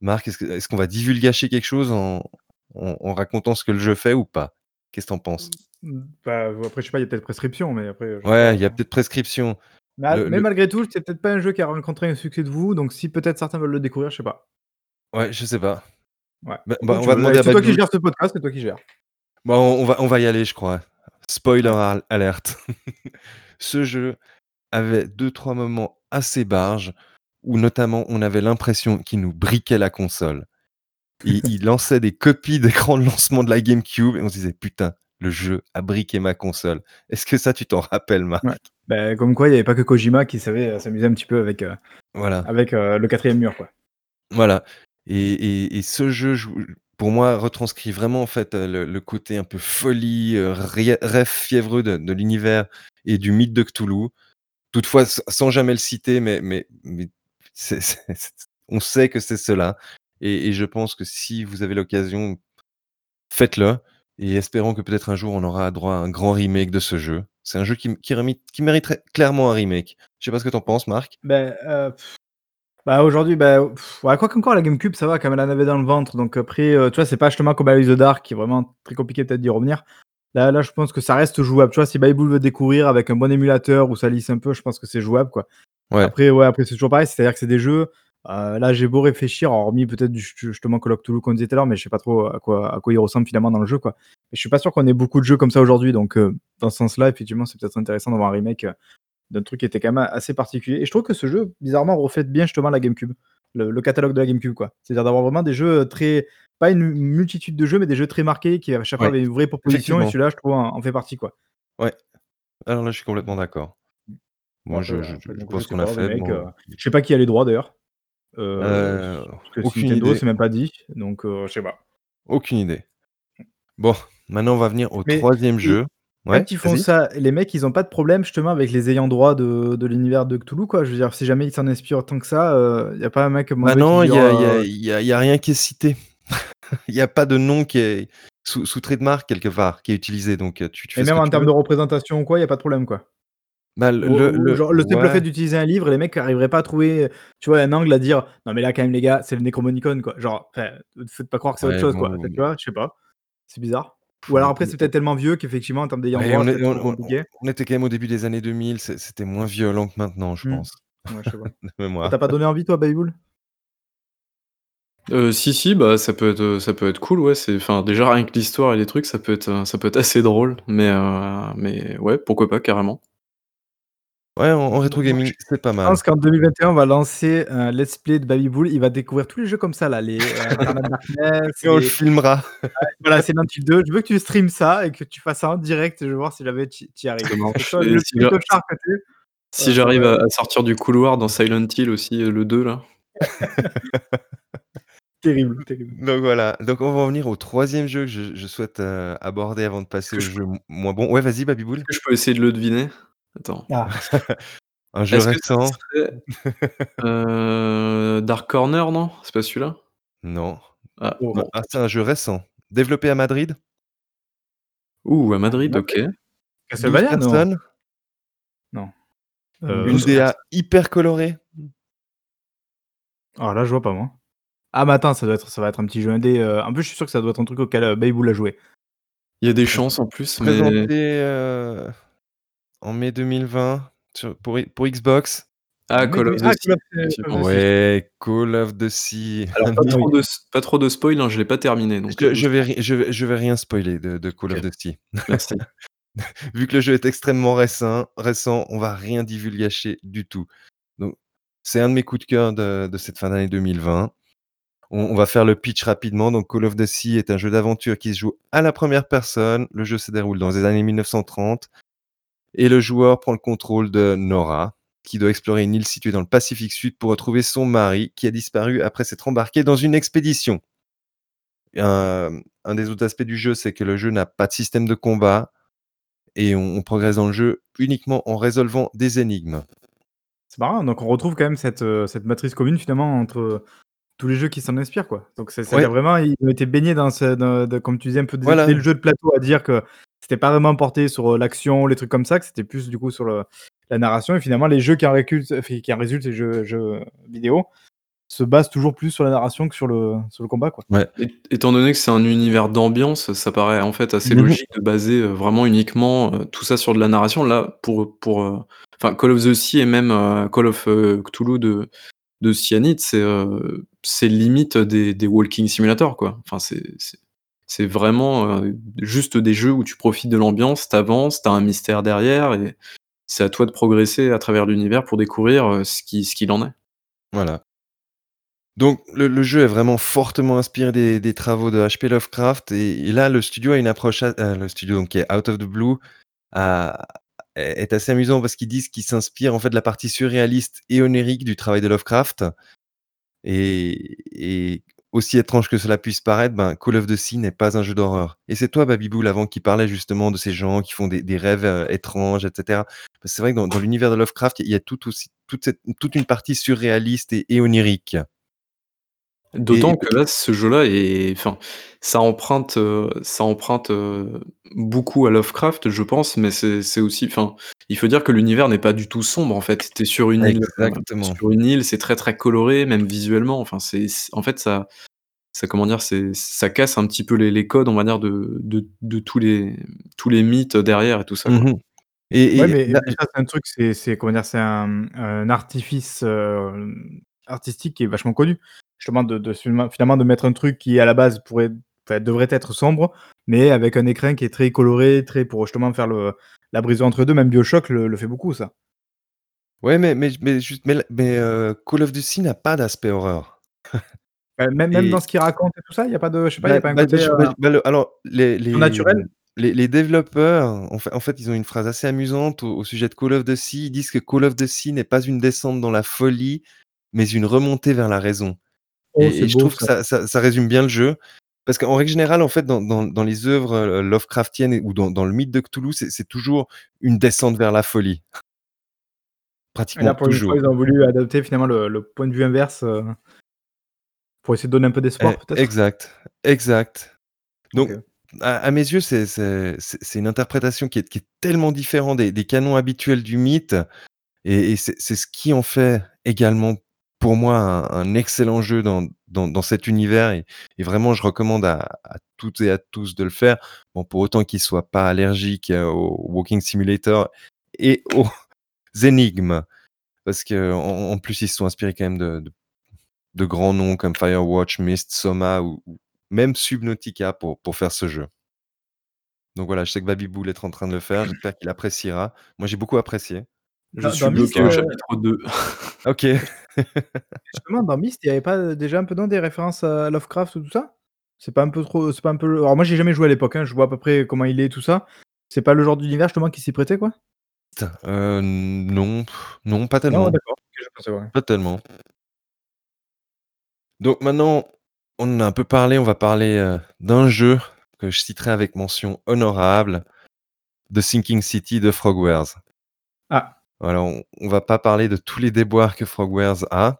Marc, est-ce qu'on va divulgacher quelque chose en, racontant ce que le jeu fait ou pas? Qu'est-ce que t'en penses? Bah, Après, je sais pas, il y a peut-être prescription, mais après. Ouais, il y a peut-être prescription. Mais, malgré tout, c'est peut-être pas un jeu qui a rencontré un succès de vous, donc si peut-être certains veulent le découvrir, je sais pas. Ouais, je sais pas. Ouais. Bah, bah, on va demander à C'est toi qui gères ce podcast, c'est toi qui gères. Bon, on va, on va y aller, je crois. Spoiler alerte. ce jeu avait deux, trois moments assez barges où notamment on avait l'impression qu'il nous briquait la console. il lançait des copies d'écran de lancement de la GameCube et on se disait putain, le jeu a briqué ma console. Est-ce que ça, tu t'en rappelles, Marc bah, Comme quoi, il n'y avait pas que Kojima qui savait euh, s'amuser un petit peu avec, euh, voilà. avec euh, le quatrième mur. Quoi. Voilà. Et, ce jeu, pour moi, retranscrit vraiment en fait le, côté un peu folie, rêve fiévreux de, l'univers et du mythe de Cthulhu. Toutefois, sans jamais le citer, mais, mais, mais on sait que c'est cela. Et, je pense que si vous avez l'occasion, faites-le. Et espérons que peut-être un jour on aura droit à un grand remake de ce jeu. C'est un jeu qui, qui, mériterait clairement un remake. Je sais pas ce que t'en penses, Marc. Ben, euh, bah aujourd'hui, bah, quoi qu'encore la GameCube, ça va, quand elle en avait dans le ventre. Donc après, euh, tu vois, c'est pas justement comme Balloon the Dark, qui est vraiment très compliqué peut-être d'y revenir. Là, là, je pense que ça reste jouable. Tu vois, si Bible veut découvrir avec un bon émulateur où ça lisse un peu, je pense que c'est jouable, quoi. Après, ouais, après c'est toujours pareil, c'est-à-dire que c'est des jeux. Euh, là, j'ai beau réfléchir, hormis peut-être justement Call of Toulouse qu'on disait tout à l'heure, mais je sais pas trop à quoi, à quoi il ressemble finalement dans le jeu, quoi. Mais je suis pas sûr qu'on ait beaucoup de jeux comme ça aujourd'hui, donc euh, dans ce sens-là, effectivement, c'est peut-être intéressant d'avoir un remake euh, d'un truc qui était quand même assez particulier. Et je trouve que ce jeu, bizarrement, reflète bien justement la GameCube, le, catalogue de la GameCube, quoi. C'est-à-dire d'avoir vraiment des jeux très, pas une multitude de jeux, mais des jeux très marqués qui à chaque fois avaient une vraie proposition, et celui-là, je trouve, en, fait partie, quoi. Ouais. Alors là, je suis complètement d'accord. Moi, je, je, pense qu'on a fait. Euh, je sais pas qui a les droits d'ailleurs. Euh, euh, que aucune Nintendo, c'est même pas dit. Donc, je sais pas. Aucune idée. Bon, maintenant, on va venir au troisième jeu. Ouais, quand ils font ça, les mecs, ils ont pas de problème justement avec les ayants droit de, de l'univers de Cthulhu, quoi. Je veux dire, si jamais ils s'en inspirent tant que ça, il y a pas un mec. Bah non, il y, a, y, a, y a rien qui est cité. Il n'y a pas de nom qui est sous, sous trademark quelque part qui est utilisé. Donc, tu, tu Et même en termes de représentation ou quoi, il n'y a pas de problème, quoi. Bah, le, le, genre, le simple fait d'utiliser un livre, les mecs n'arriveraient pas à trouver, tu vois, un angle à dire non mais là quand même les gars, c'est le Necromonicon quoi. Genre, ne faites pas croire que c'est autre chose quoi. Tu vois, je sais pas, c'est bizarre. Ou alors après c'est peut-être tellement vieux qu'effectivement en termes d'ayant droit, on, on, on, était quand même au début des années 2000, c'était moins violent que maintenant, je mmh. pense. Ouais, je sais pas. T'as pas donné envie toi, Bayboul euh, si si, bah ça peut être, ça peut être cool, ouais. C'est, enfin déjà rien que l'histoire et les trucs, ça peut être, ça peut être assez drôle, mais euh, mais ouais, pourquoi pas carrément. Ouais, en, rétro gaming, c'est pas mal. Je pense qu'en 2021, on va lancer un let's play de Baby Bull. Il va découvrir tous les jeux comme ça, là, les euh, Et on le filmera. voilà, c'est l'un 2. Je veux que tu streames ça et que tu fasses ça en direct. Je veux voir si jamais tu y arrives. si j'arrive à, sortir du couloir dans Silent Hill aussi, euh, le 2 là. terrible, terrible. Donc voilà, donc on va revenir au troisième jeu que je, souhaite euh, aborder avant de passer au jeu moins bon. Ouais, vas-y, Babyboul. Je peux essayer de le deviner? Attends. Ah. Un jeu récent. Euh, Dark Corner, non? C'est pas celui-là? Non. Ah, oh, ah, c'est un jeu récent. Développé à Madrid Ouh, à Madrid, ok. Castlevania, non Non. Euh, Une DA hyper colorée. Ah là, je vois pas moi. Ah, mais attends, ça, doit être, ça va être un petit jeu indé. Euh... En plus, je suis sûr que ça doit être un truc auquel euh, Babybull a joué. Il y a des chances en plus, mais. Présenté, en mai 2020 pour, pour Xbox. Ah, Call of the Sea, Ouais, Call of the Sea. Alors pas trop de pas trop de spoil, hein, je l'ai pas terminé donc Je je vais je vais je vais rien spoiler de de Call of the Sea. Merci. Vu que le jeu est extrêmement récent récent, on va rien divulgacher du tout. Donc c'est un de mes coups de cœur de de cette fin d'année 2020. On on va faire le pitch rapidement. Donc Call of the Sea est un jeu d'aventure qui se joue à la première personne. Le jeu se déroule dans les années 1930 et le joueur prend le contrôle de Nora, qui doit explorer une île située dans le Pacifique Sud pour retrouver son mari qui a disparu après s'être embarqué dans une expédition. Un des autres aspects du jeu, c'est que le jeu n'a pas de système de combat et on progresse dans le jeu uniquement en résolvant des énigmes. C'est marrant, donc on retrouve quand même cette, cette matrice commune finalement entre, tous les jeux qui s'en inspirent quoi. Donc c'est vraiment ils ont été baignés dans ce dans de comme tu disais un peu dès le jeu de plateau à dire que c'était pas vraiment porté sur, heu, l'action, les trucs comme ça, que c'était plus du coup sur le la narration et finalement les jeux qui en récultent qui en résultent, les jeux jeux vidéo, se basent toujours plus sur la narration que sur le sur le combat quoi. Ouais. étant donné que c'est un univers d'ambiance, ça paraît en fait assez mmh logique de baser, heu, vraiment uniquement, tout ça sur de la narration. Là, pour, pour, Call of the Sea et même, Call of, Cthulhu de de Cyanide, c'est, c'est limite des walking simulator quoi. Enfin c'est vraiment, heu, juste des jeux où tu profites de l'ambiance, tu avances, tu as un mystère derrière et c'est à toi de progresser à travers l'univers pour découvrir, heu, ce qui ce qu'il en est. Voilà. Donc le jeu est vraiment fortement inspiré des travaux de H.P. Lovecraft et là le studio a une approche heu, le studio donc qui est Out of the Blue est assez amusant parce qu'ils disent qu'ils s'inspirent en fait de la partie surréaliste et onirique du travail de Lovecraft et et aussi étrange que cela puisse paraître, ben, Call of Sea n'est pas un jeu d'horreur et c'est toi Babiboul avant qui parlait justement de ces gens qui font des rêves, heu, étranges et cetera. C'est vrai que dans dans l'univers de Lovecraft, il y a tout aussi toute cette toute une partie surréaliste et et onirique. D'autant que là, ce jeu-là est enfin, ça emprunte, heu, ça emprunte, heu, beaucoup à Lovecraft, je pense, mais c'est c'est aussi enfin, il faut dire que l'univers n'est pas du tout sombre, en fait. Tu es sur une île, Exactement. sur une île, c'est très, très coloré, même visuellement. Enfin, c'est en fait, ça ça comment dire? C'est ça casse un petit peu les les codes, on va dire, de de de tous les tous les mythes derrière et tout ça, quoi. Mmh et Ouais, et mais là c'est un truc, c'est c'est comment dire? C'est un, un artifice, hem, artistique qui est vachement connu. Justement de de finalement de mettre un truc qui à la base pourrait enfin devrait être sombre, mais avec un écrin qui est très coloré, très pour justement faire le la brise entre 2. Même BioShock le le fait beaucoup ça. Ouais, mais mais mais juste mais mais heu, Call of Duty n'a pas d'aspect horreur. Bah, même dans ce qu'il raconte et tout ça, il y a pas de je sais pas, il y bah a pas un bah, côté, bah bah, le alors les les, naturel? les les développeurs, en fait en fait, ils ont une phrase assez amusante au au sujet de Call of the Sea. Ils disent que Call of Sea n'est pas une descente dans la folie, mais une remontée vers la raison Oh, et je trouve que ça. ça ça ça résume bien le jeu. Parce qu'en règle générale, en fait, dans dans dans les œuvres, heu, Lovecraftiennes ou dans dans le mythe de Cthulhu, c'est toujours une descente vers la folie. Et là, Pratiquement pour une fois, toujours. ils ont voulu adapter finalement le le point de vue inverse, heu pour essayer de donner un peu d'espoir peut-être? exact, exact. Donc à à mes yeux, c'est une interprétation qui est qui est tellement différent des des canons habituels du mythe et c'est ce qui en fait également pour moi un un excellent jeu dans dans dans cet univers et et vraiment je recommande à à toutes et à tous de le faire. Bon, pour autant qu'ils soient pas allergiques, heu, aux walking simulator et aux énigmes. Parce qu'en en plus, ils se sont inspirés quand même de de de grands noms comme Firewatch, Myst, Soma ou ou même Subnautica pour pour faire ce jeu. Donc voilà, je sais que Babiboul est en train de le faire, j'espère qu'il appréciera. Moi, j'ai beaucoup apprécié. Je Dans suis dans Myst, bloqué au heu chapitre 2. OK. justement dans Myst, il y avait pas, déjà un peu non des références à Lovecraft ou tout ça? C'est pas un peu trop c'est pas un peu alors moi j'ai jamais joué à l'époque, hein, je vois à peu près comment il est tout ça. C'est pas le genre d'univers justement qui s'y prêtait quoi? Heu, non, non, pas Non, tellement. d'accord, OK, je pensais ouais. Pas tellement. Donc maintenant, on en a un peu parlé, on va parler, heu, d'un jeu que je citerai avec mention honorable, The Sinking City de Frogwares. Ah. Voilà, on on va pas parler de tous les déboires que Frogwares a,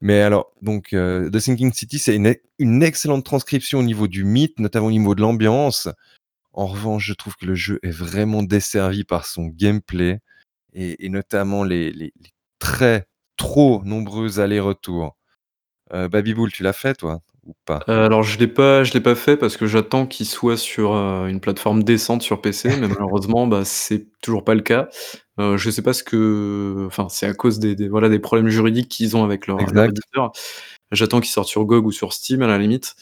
mais alors donc heu, The Sinking City, c'est une ex une excellente transcription au niveau du mythe, notamment au niveau de l'ambiance. En revanche, je trouve que le jeu est vraiment desservi par son gameplay et et notamment les les les très, trop nombreux allers-retours. Heu, Babiboul, tu l'as fait toi ou pas? Heu, alors je l'ai pas je l'ai pas fait parce que j'attends qu'il soit sur, heu, une plateforme décente sur PC, mais malheureusement, bah, c'est toujours pas le cas. Euh, je sais pas ce que enfin, c'est à cause des voilà, des problèmes juridiques qu'ils ont avec leur éditeur. J'attends qu'ils sortent sur GOG ou sur Steam à la limite.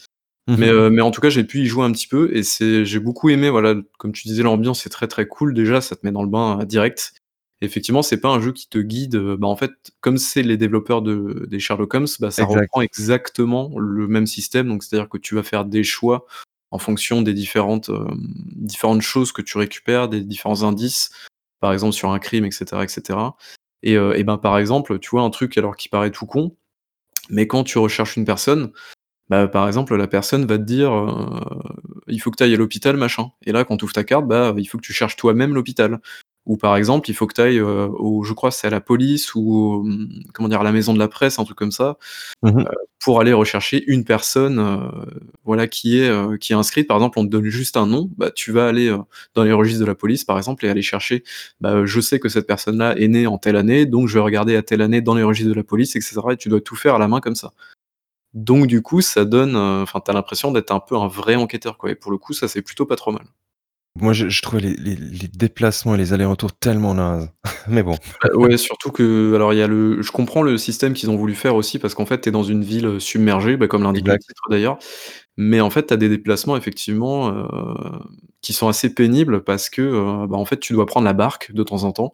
Mais, euh, mais en tout cas, j'ai pu y jouer un petit peu et c'est j'ai beaucoup aimé, voilà, comme tu disais, l'ambiance est très, très cool déjà, ça te met dans le bain, direct. Effectivement, c'est pas un jeu qui te guide, bah, en fait, comme c'est les développeurs de des Sherlock Holmes, bah, ça reprend exactement le même système. Donc c'est-à-dire que tu vas faire des choix en fonction des différentes, différentes choses que tu récupères, des différents indices, par exemple sur un crime, etc., etc. Et, et ben, par exemple, tu vois un truc alors qui paraît tout con, mais quand tu recherches une personne, bah, par exemple, la personne va te dire, «Il faut que tu ailles à l'hôpital, machin» et là, quand tu ouvres ta carte, bah, il faut que tu cherches toi-même l'hôpital. Ou par exemple, il faut que tu ailles, au je crois c'est à la police ou comment dire? À la maison de la presse, un truc comme ça, mmh pour aller rechercher une personne, voilà qui est, qui est inscrite. Par exemple, on te donne juste un nom, bah, tu vas aller, dans les registres de la police par exemple et aller chercher, bah, je sais que cette personne-là est née en telle année, donc je vais regarder à telle année dans les registres de la police et cetera et tu dois tout faire à la main comme ça. Donc du coup, ça donne, enfin, tu as l'impression d'être un peu un vrai enquêteur quoi et pour le coup, ça c'est plutôt pas trop mal. Moi, je, je trouvais les, les, les, déplacements et les allers-retours tellement nazes. Mais bon. Bah, ouais, surtout que, alors il y a le, je comprends le système qu'ils ont voulu faire aussi parce qu'en fait, tu es dans une ville euh, submergée, bah, comme l'indique le titre d'ailleurs. Mais en fait, tu as des déplacements effectivement euh, qui sont assez pénibles parce que, euh, bah, en fait, tu dois prendre la barque de temps en temps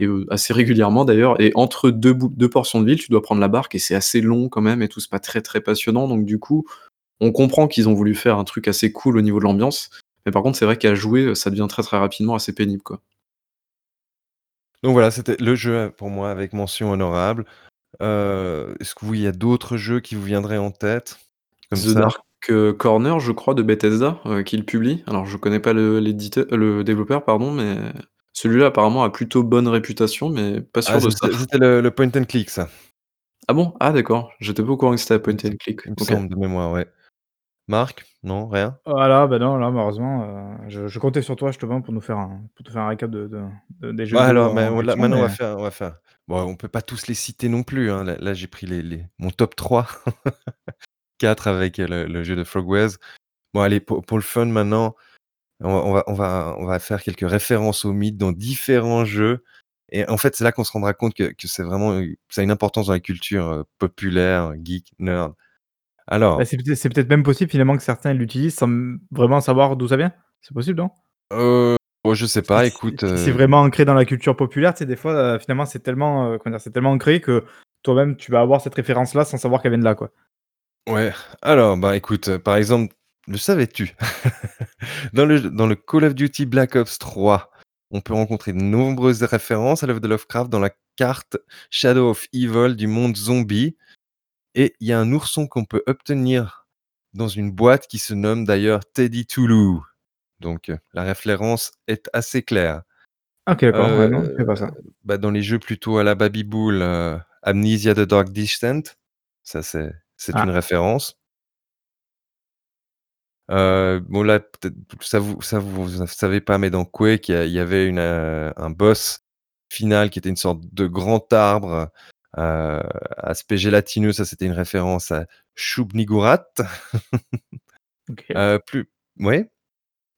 et assez régulièrement d'ailleurs. Et entre deux, deux portions de ville, tu dois prendre la barque et c'est assez long quand même et tout, c'est pas très très passionnant. Donc du coup, on comprend qu'ils ont voulu faire un truc assez cool au niveau de l'ambiance. Mais par contre, c'est vrai qu'à jouer, ça devient très, très rapidement assez pénible, quoi. Donc voilà, c'était le jeu, pour moi avec mention honorable. est-ce que vous il y a d'autres jeux qui vous viendraient en tête The Dark, Corner, je crois, de Bethesda, qui le publie. Alors je connais pas le le développeur, pardon, mais celui-là apparemment a plutôt bonne réputation, mais pas sûr ah, de ça. c'était le point and click ça. Ah bon? Ah d'accord, j'étais pas au courant que c'était point and click. Il me semble de mémoire, ouais. Marc? Non, rien? Voilà, bah non, là, malheureusement, euh, je je comptais sur toi justement pour nous faire un pour te faire un récap de de des jeux Bah, alors, mais maintenant on va faire on va faire bon, on peut pas tous les citer non plus, hein. Là j'ai pris les les mon top 3, 4 avec, euh, le jeu de Frogwares. Bon allez, pour pour le fun maintenant, on va on va on va faire quelques références aux mythes dans différents jeux et en fait, c'est là qu'on se rendra compte que que c'est vraiment, ça a une importance dans la culture, euh, populaire, geek, nerd. Alors. Bah, c'est peut-être même possible finalement que certains l'utilisent sans vraiment savoir d'où ça vient? C'est possible, non? Euh, oh, je sais pas, écoute, c'est euh vraiment ancré dans la culture populaire, tu sais, des fois, euh, finalement, c'est tellement, euh, comment dire? C'est tellement ancré que toi-même, tu vas avoir cette référence-là sans savoir qu'elle vient de là, quoi. Ouais, alors, bah, écoute, par exemple, le savais-tu? Dans le dans le Call of Duty Black Ops 3, on peut rencontrer de nombreuses références à l'œuvre de Lovecraft dans la carte Shadow of Evil du monde zombie. Et il y a un ourson qu'on peut obtenir dans une boîte qui se nomme d'ailleurs Teddy Toulouse. Donc euh, la référence est assez claire. OK, d'accord, euh, pas ça. Bah, dans les jeux plutôt à la Baby Bull, euh, Amnesia: The Dark Descent, ça c'est c'est ah. une référence. bon là, ça vous ça vous savez pas, mais dans Quake, il y avait une, un boss final qui était une sorte de grand arbre euh, aspect gélatineux, ça c'était une référence à Shub-Niggurath. Euh, plus ouais?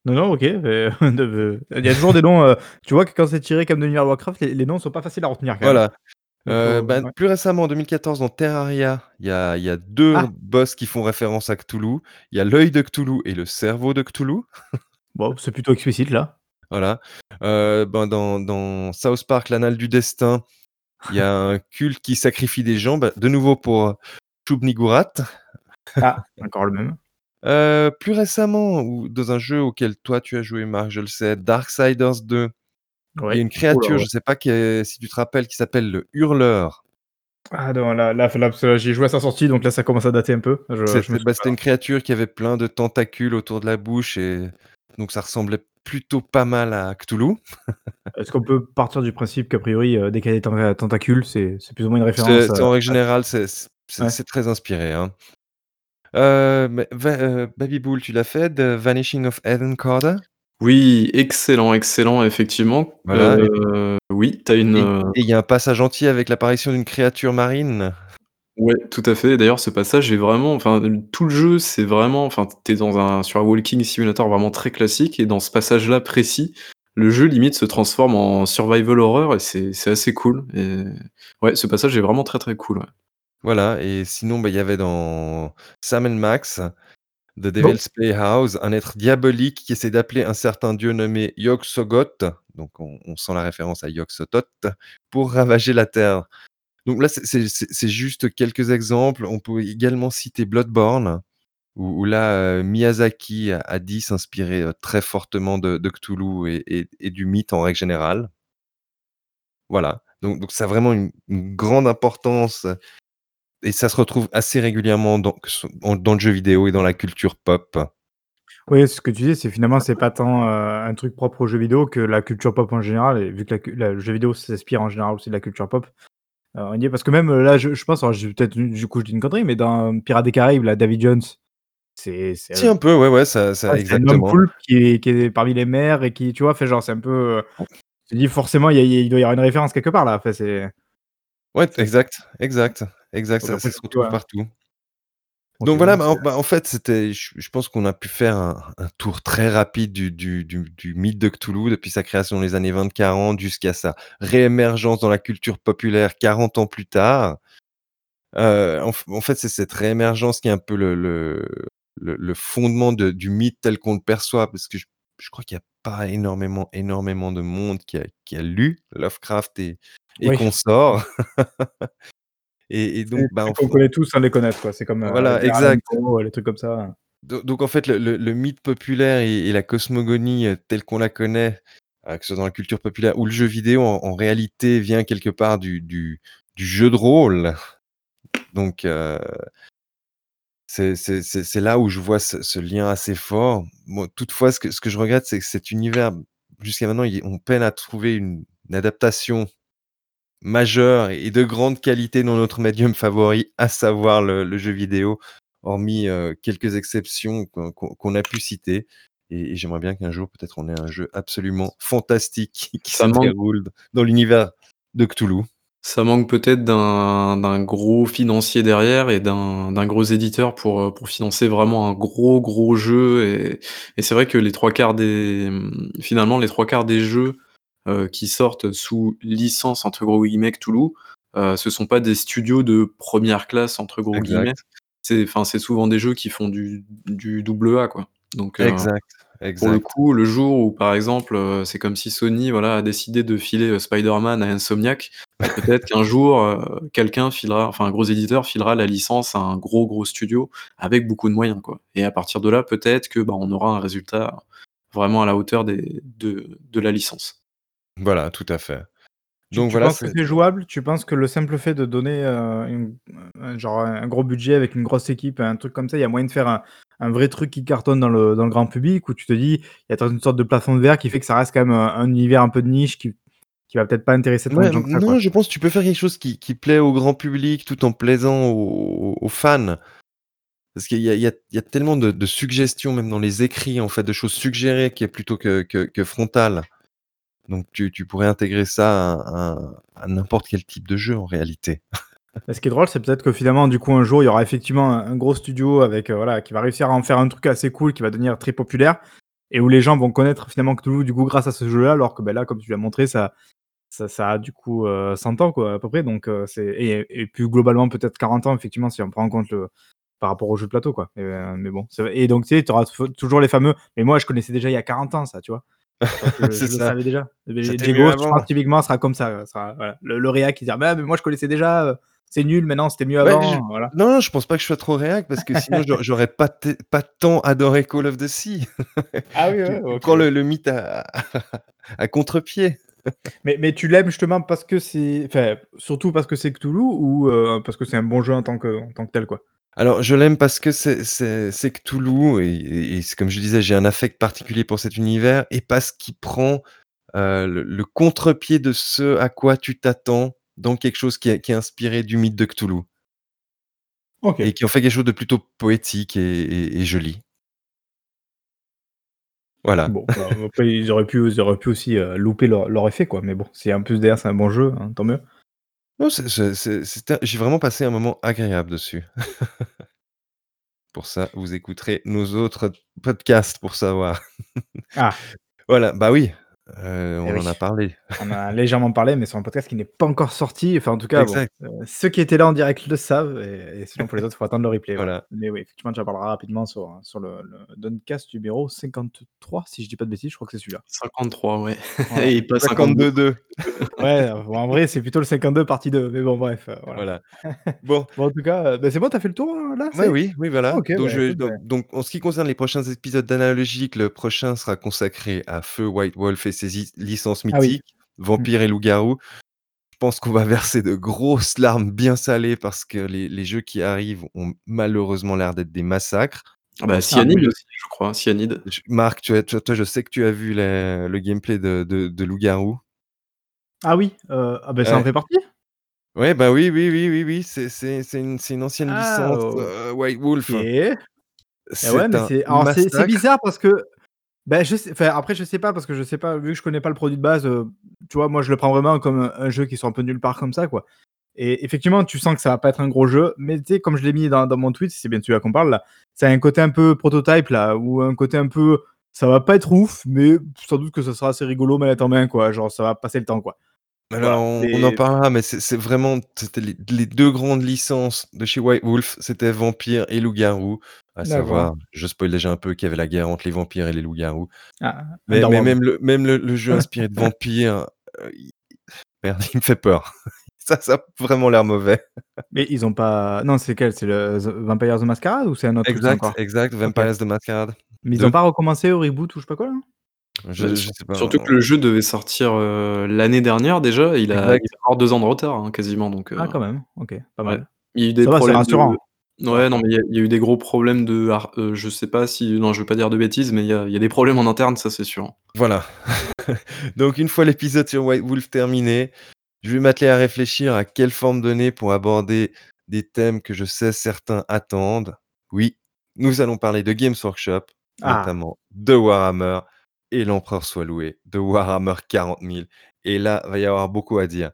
Non, non, OK, il y a toujours des noms, euh, tu vois que quand c'est tiré comme de l'univers Warcraft, les les noms sont pas faciles à retenir quand même. Voilà. Bah, plus récemment en 2014 dans Terraria, il y a il y a 2 ah! boss qui font référence à Cthulhu. Il y a l'œil de Cthulhu et le cerveau de Cthulhu. Bon, c'est plutôt explicite là. Voilà. ben, dans dans South Park, l'anal du destin, il y a un culte qui sacrifie des gens, bah, de nouveau pour Chubnigurat. Ah, encore le même. Euh, plus récemment, ou dans un jeu auquel toi tu as joué, Marc, je le sais, Darksiders 2, il y a une créature, je ne sais pas si tu te rappelles, qui s'appelle le Hurleur. Ah non, là, là, là j'ai joué à sa sortie, donc là ça commence à dater un peu. Bah, c'était une créature qui avait plein de tentacules autour de la bouche et donc ça ressemblait plutôt pas mal à Cthulhu. Est-ce qu'on peut partir du principe qu'a priori, euh, dès qu'il y a des tentacules, c'est plus ou moins une référence En règle générale, c'est très inspiré. Hein. Euh, euh, Baby Bull, tu l'as fait, The Vanishing of Eden Carter Oui, excellent, excellent, effectivement. oui, tu as une. Et il y a un passage entier avec l'apparition d'une créature marine. Ouais, tout à fait. D'ailleurs, ce passage est vraiment enfin, tout le jeu, c'est vraiment enfin, tu es dans un sur un walking simulator vraiment très classique et dans ce passage-là précis, le jeu limite se transforme en survival horror et c'est assez cool et ouais, ce passage est vraiment très, très cool, ouais. Voilà et sinon, bah, il y avait dans Sam Max, The Devil's Playhouse, un être diabolique qui essaie d'appeler un certain dieu nommé Yog-Sothoth, donc on sent la référence à Yog-Sothoth, pour ravager la terre. Donc là, c'est juste quelques exemples. On peut également citer Bloodborne, où là, Miyazaki a dit s'inspirer, très fortement de Cthulhu et du mythe en règle générale. Voilà, donc ça a vraiment une grande importance et ça se retrouve assez régulièrement dans le jeu vidéo et dans la culture pop. Oui, ce que tu dis, c'est finalement, c'est pas tant, euh, un truc propre au jeu vidéo que la culture pop en général et vu que le jeu vidéo s'inspire en général aussi de la culture pop, heu, on y est parce que même, euh, là, je je pense, alors j'ai peut-être du coup, je dis une connerie, mais dans Pirates des Caraïbes, là, Davy Jones, c'est c'est, Si un peu, ouais, ouais, ça ça c'est un homme cool qui est qui est parmi les mers et qui, tu vois? Fait genre, c'est un peu, tu dis forcément, il y a il doit y avoir une référence quelque part là, enfin c'est Ouais, exact, exact, exact, ça ça se retrouve partout. Donc voilà, bah, bah, en fait, c'était je pense qu'on a pu faire un tour très rapide du du du du mythe de Cthulhu depuis sa création dans les années 20-40 jusqu'à sa réémergence dans la culture populaire 40 ans plus tard. Heu, en fait, c'est cette réémergence qui est un peu le le le le fondement de du mythe tel qu'on le perçoit parce que je je crois qu'il y a pas énormément énormément de monde qui a qui a lu Lovecraft et et consorts. Et et donc, bah, on connaît tous sans les connaître, quoi. C'est comme, heu, Voilà, exact. les trucs comme ça. donc en fait, le le le mythe populaire et la cosmogonie, euh, telle qu'on la connaît, euh, que ce soit dans la culture populaire ou le jeu vidéo, en réalité vient quelque part du du du jeu de rôle. Donc c'est là où je vois ce ce lien assez fort. Moi, toutefois, ce que ce que je regrette, c'est que cet univers, jusqu'à maintenant, on peine à trouver une adaptation majeur et de grande qualité dans notre médium favori, à savoir le jeu vidéo, hormis, euh, quelques exceptions qu'on a pu citer. Et j'aimerais bien qu'un jour, peut-être, on ait un jeu absolument fantastique qui se déroule dans l'univers de Cthulhu. Ça manque peut-être d'un gros financier derrière et d'un gros éditeur pour, euh, pour financer vraiment un gros, gros jeu. Et et c'est vrai que les trois quarts des, finalement, les trois quarts des jeux euh, qui sortent sous licence entre gros guillemets Cthulhu, euh, ce sont pas des studios de première classe entre gros guillemets. C'est enfin, c'est souvent des jeux qui font du du double A quoi. Donc, euh, exact, pour le coup, le jour où par exemple, c'est comme si Sony, voilà, a décidé de filer, Spider-Man à Insomniac, bah, peut-être qu'un jour, quelqu'un filera enfin un gros éditeur filera la licence à un gros, gros studio avec beaucoup de moyens quoi et à partir de là, peut-être que, bah, on aura un résultat vraiment à la hauteur des de de la licence. Voilà, tout à fait. Tu Donc tu voilà, penses que c'est jouable? Tu penses que le simple fait de donner, heu, genre un gros budget avec une grosse équipe, un truc comme ça, il y a moyen de faire un un vrai truc qui cartonne dans le dans le grand public? Ou tu te dis, il y a une sorte de plafond de verre qui fait que ça reste quand même, un univers un peu de niche qui qui va peut-être pas intéresser tant de gens que ça, non, je pense que tu peux faire quelque chose qui qui plaît au grand public tout en plaisant aux fans. Parce qu'il y a il y a il y a tellement de de suggestions même dans les écrits en fait, de choses suggérées qui est plutôt que que que frontales. Donc tu pourrais intégrer ça à n'importe quel type de jeu en réalité. Ce qui est drôle, c'est peut-être que finalement, du coup, un jour, il y aura effectivement un gros studio avec, euh, voilà, qui va réussir à en faire un truc assez cool, qui va devenir très populaire et où les gens vont connaître finalement Cthulhu, du coup, grâce à ce jeu-là, alors que, ben là, comme tu l'as montré, ça a du coup, 100 euh, ans quoi, à peu près donc euh, et plus globalement peut-être 40 ans effectivement si on prend en compte le par rapport au jeu de plateau quoi, mais bon, et donc tu sais, tu auras toujours les fameux: «Mais moi je connaissais déjà il y a 40 ans ça», tu vois? Je, je le savais déjà. Diego, typiquement, sera comme ça. Sera, voilà. le, le réac qui dira bah, mais moi je connaissais déjà, euh, c'est nul, maintenant c'était mieux avant. je... Voilà. Non, non, je pense pas que je sois trop réac parce que sinon j'aurais pas, pas tant adoré Call of the Sea. ah oui, ouais, okay. Prends le, le, mythe à, à contre-pied. Mais, mais tu l'aimes justement parce que c'est. Enfin, surtout parce que c'est Cthulhu ou euh, parce que c'est un bon jeu en tant que, en tant que tel, quoi? Alors, je l'aime parce que c'est c'est Cthulhu et et comme je disais, j'ai un affect particulier pour cet univers et parce qu'il prend, heu, le contre-pied de ce à quoi tu t'attends dans quelque chose qui est qui est inspiré du mythe de Cthulhu. Et qui en fait quelque chose de plutôt poétique et et joli. Voilà. Bon, bah, après ils auraient pu ils auraient pu aussi, euh, louper leur leur effet quoi, mais bon, si en plus derrière c'est un bon jeu, hein, tant mieux. Non, c'est j'ai vraiment passé un moment agréable dessus. Pour ça, vous écouterez nos autres podcasts pour savoir. Ah! Voilà, bah oui, Euh, eh on en a parlé. On a légèrement parlé, mais sur un podcast qui n'est pas encore sorti. Enfin, en tout cas, euh, ceux qui étaient là en direct le savent, et, sinon pour les autres, il faut attendre le replay. Voilà. Mais oui, effectivement, tu en parleras rapidement sur, sur le, le Doncast numéro 53, si je dis pas de bêtises, je crois que c'est celui-là. 53, ouais. et pas 52. ouais, en vrai, c'est plutôt le 52 partie 2, mais bon, bref. Euh, voilà. bon. en tout cas, bah, c'est bon, t'as fait le tour hein, là Oui, oui, voilà. donc, bah, donc, en ce qui concerne les prochains épisodes d'Analogique, le prochain sera consacré à Feu White Wolf et ses licences ah mythiques, Vampire et Loup-garou. Je pense qu'on va verser de grosses larmes bien salées parce que les, jeux qui arrivent ont malheureusement l'air d'être des massacres. Ah bah, Cyanide aussi, je crois. Cyanide. Marc, tu toi, je sais que tu as vu le gameplay de, de, Loup-garou. Ah oui, euh, ah bah, ça en fait partie Ouais, bah oui, oui, oui, oui, oui. C'est une, une, ancienne ah, licence euh, White Wolf. Eh c'est bizarre parce que ben, je sais, après, je sais pas, parce que je sais pas, vu que je connais pas le produit de base, euh, tu vois, moi je le prends vraiment comme un, jeu qui sort un peu nulle part comme ça, quoi. Et effectivement, tu sens que ça va pas être un gros jeu, mais tu sais, comme je l'ai mis dans, mon tweet, c'est bien celui-là qu'on parle là, c'est un côté un peu prototype là, ou un côté un peu, ça va pas être ouf, mais sans doute que ça sera assez rigolo manette en main, quoi. Genre, ça va passer le temps, quoi. Alors, on, en parlera, mais c'est vraiment c'était les, deux grandes licences de chez White Wolf, c'était Vampire et Loup-garou. À savoir, je spoil déjà un peu qu'il y avait la guerre entre les vampires et les loups-garous. Ah, mais, même, le, même le, jeu inspiré de vampires, euh, il... Merde, il me fait peur. ça, ça a vraiment l'air mauvais. Mais ils ont pas. Non, c'est quel? C'est le Vampires de Masquerade ou c'est un autre Exact, exact, Vampires de Masquerade. Mais ils ont pas recommencé au reboot ou je sais pas quoi là? Je, sais pas. Surtout que le jeu devait sortir euh, l'année dernière déjà, il a, encore deux ans de retard hein, quasiment. Donc, Ah, quand même, ok, pas mal. Il y a eu des problèmes. rassurant. Ouais, non, mais il y, a eu des gros problèmes de. Euh, je sais pas si. Non, je veux pas dire de bêtises, mais il y a, des problèmes en interne, ça c'est sûr. Voilà. Donc, une fois l'épisode sur White Wolf terminé, je vais m'atteler à réfléchir à quelle forme donner pour aborder des thèmes que je sais certains attendent. Oui, nous allons parler de Games Workshop, ah. notamment de Warhammer et l'empereur soit loué, de Warhammer 40 000. Et là, va y avoir beaucoup à dire.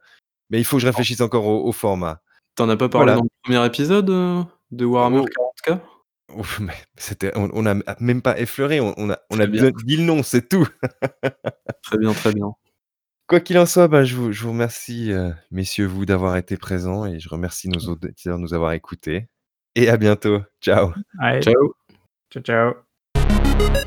Mais il faut que je réfléchisse encore au, format. T'en as pas parlé dans le premier épisode euh, de Warhammer 40K c'était, on n'a même pas effleuré, on, a, on a dit le nom, c'est tout. très bien, très bien. Quoi qu'il en soit, bah, je, vous, je, vous, remercie, euh, messieurs, vous, d'avoir été présents et je remercie nos auditeurs de nous avoir écoutés. Et à bientôt. Ciao. Ciao. Ciao, ciao.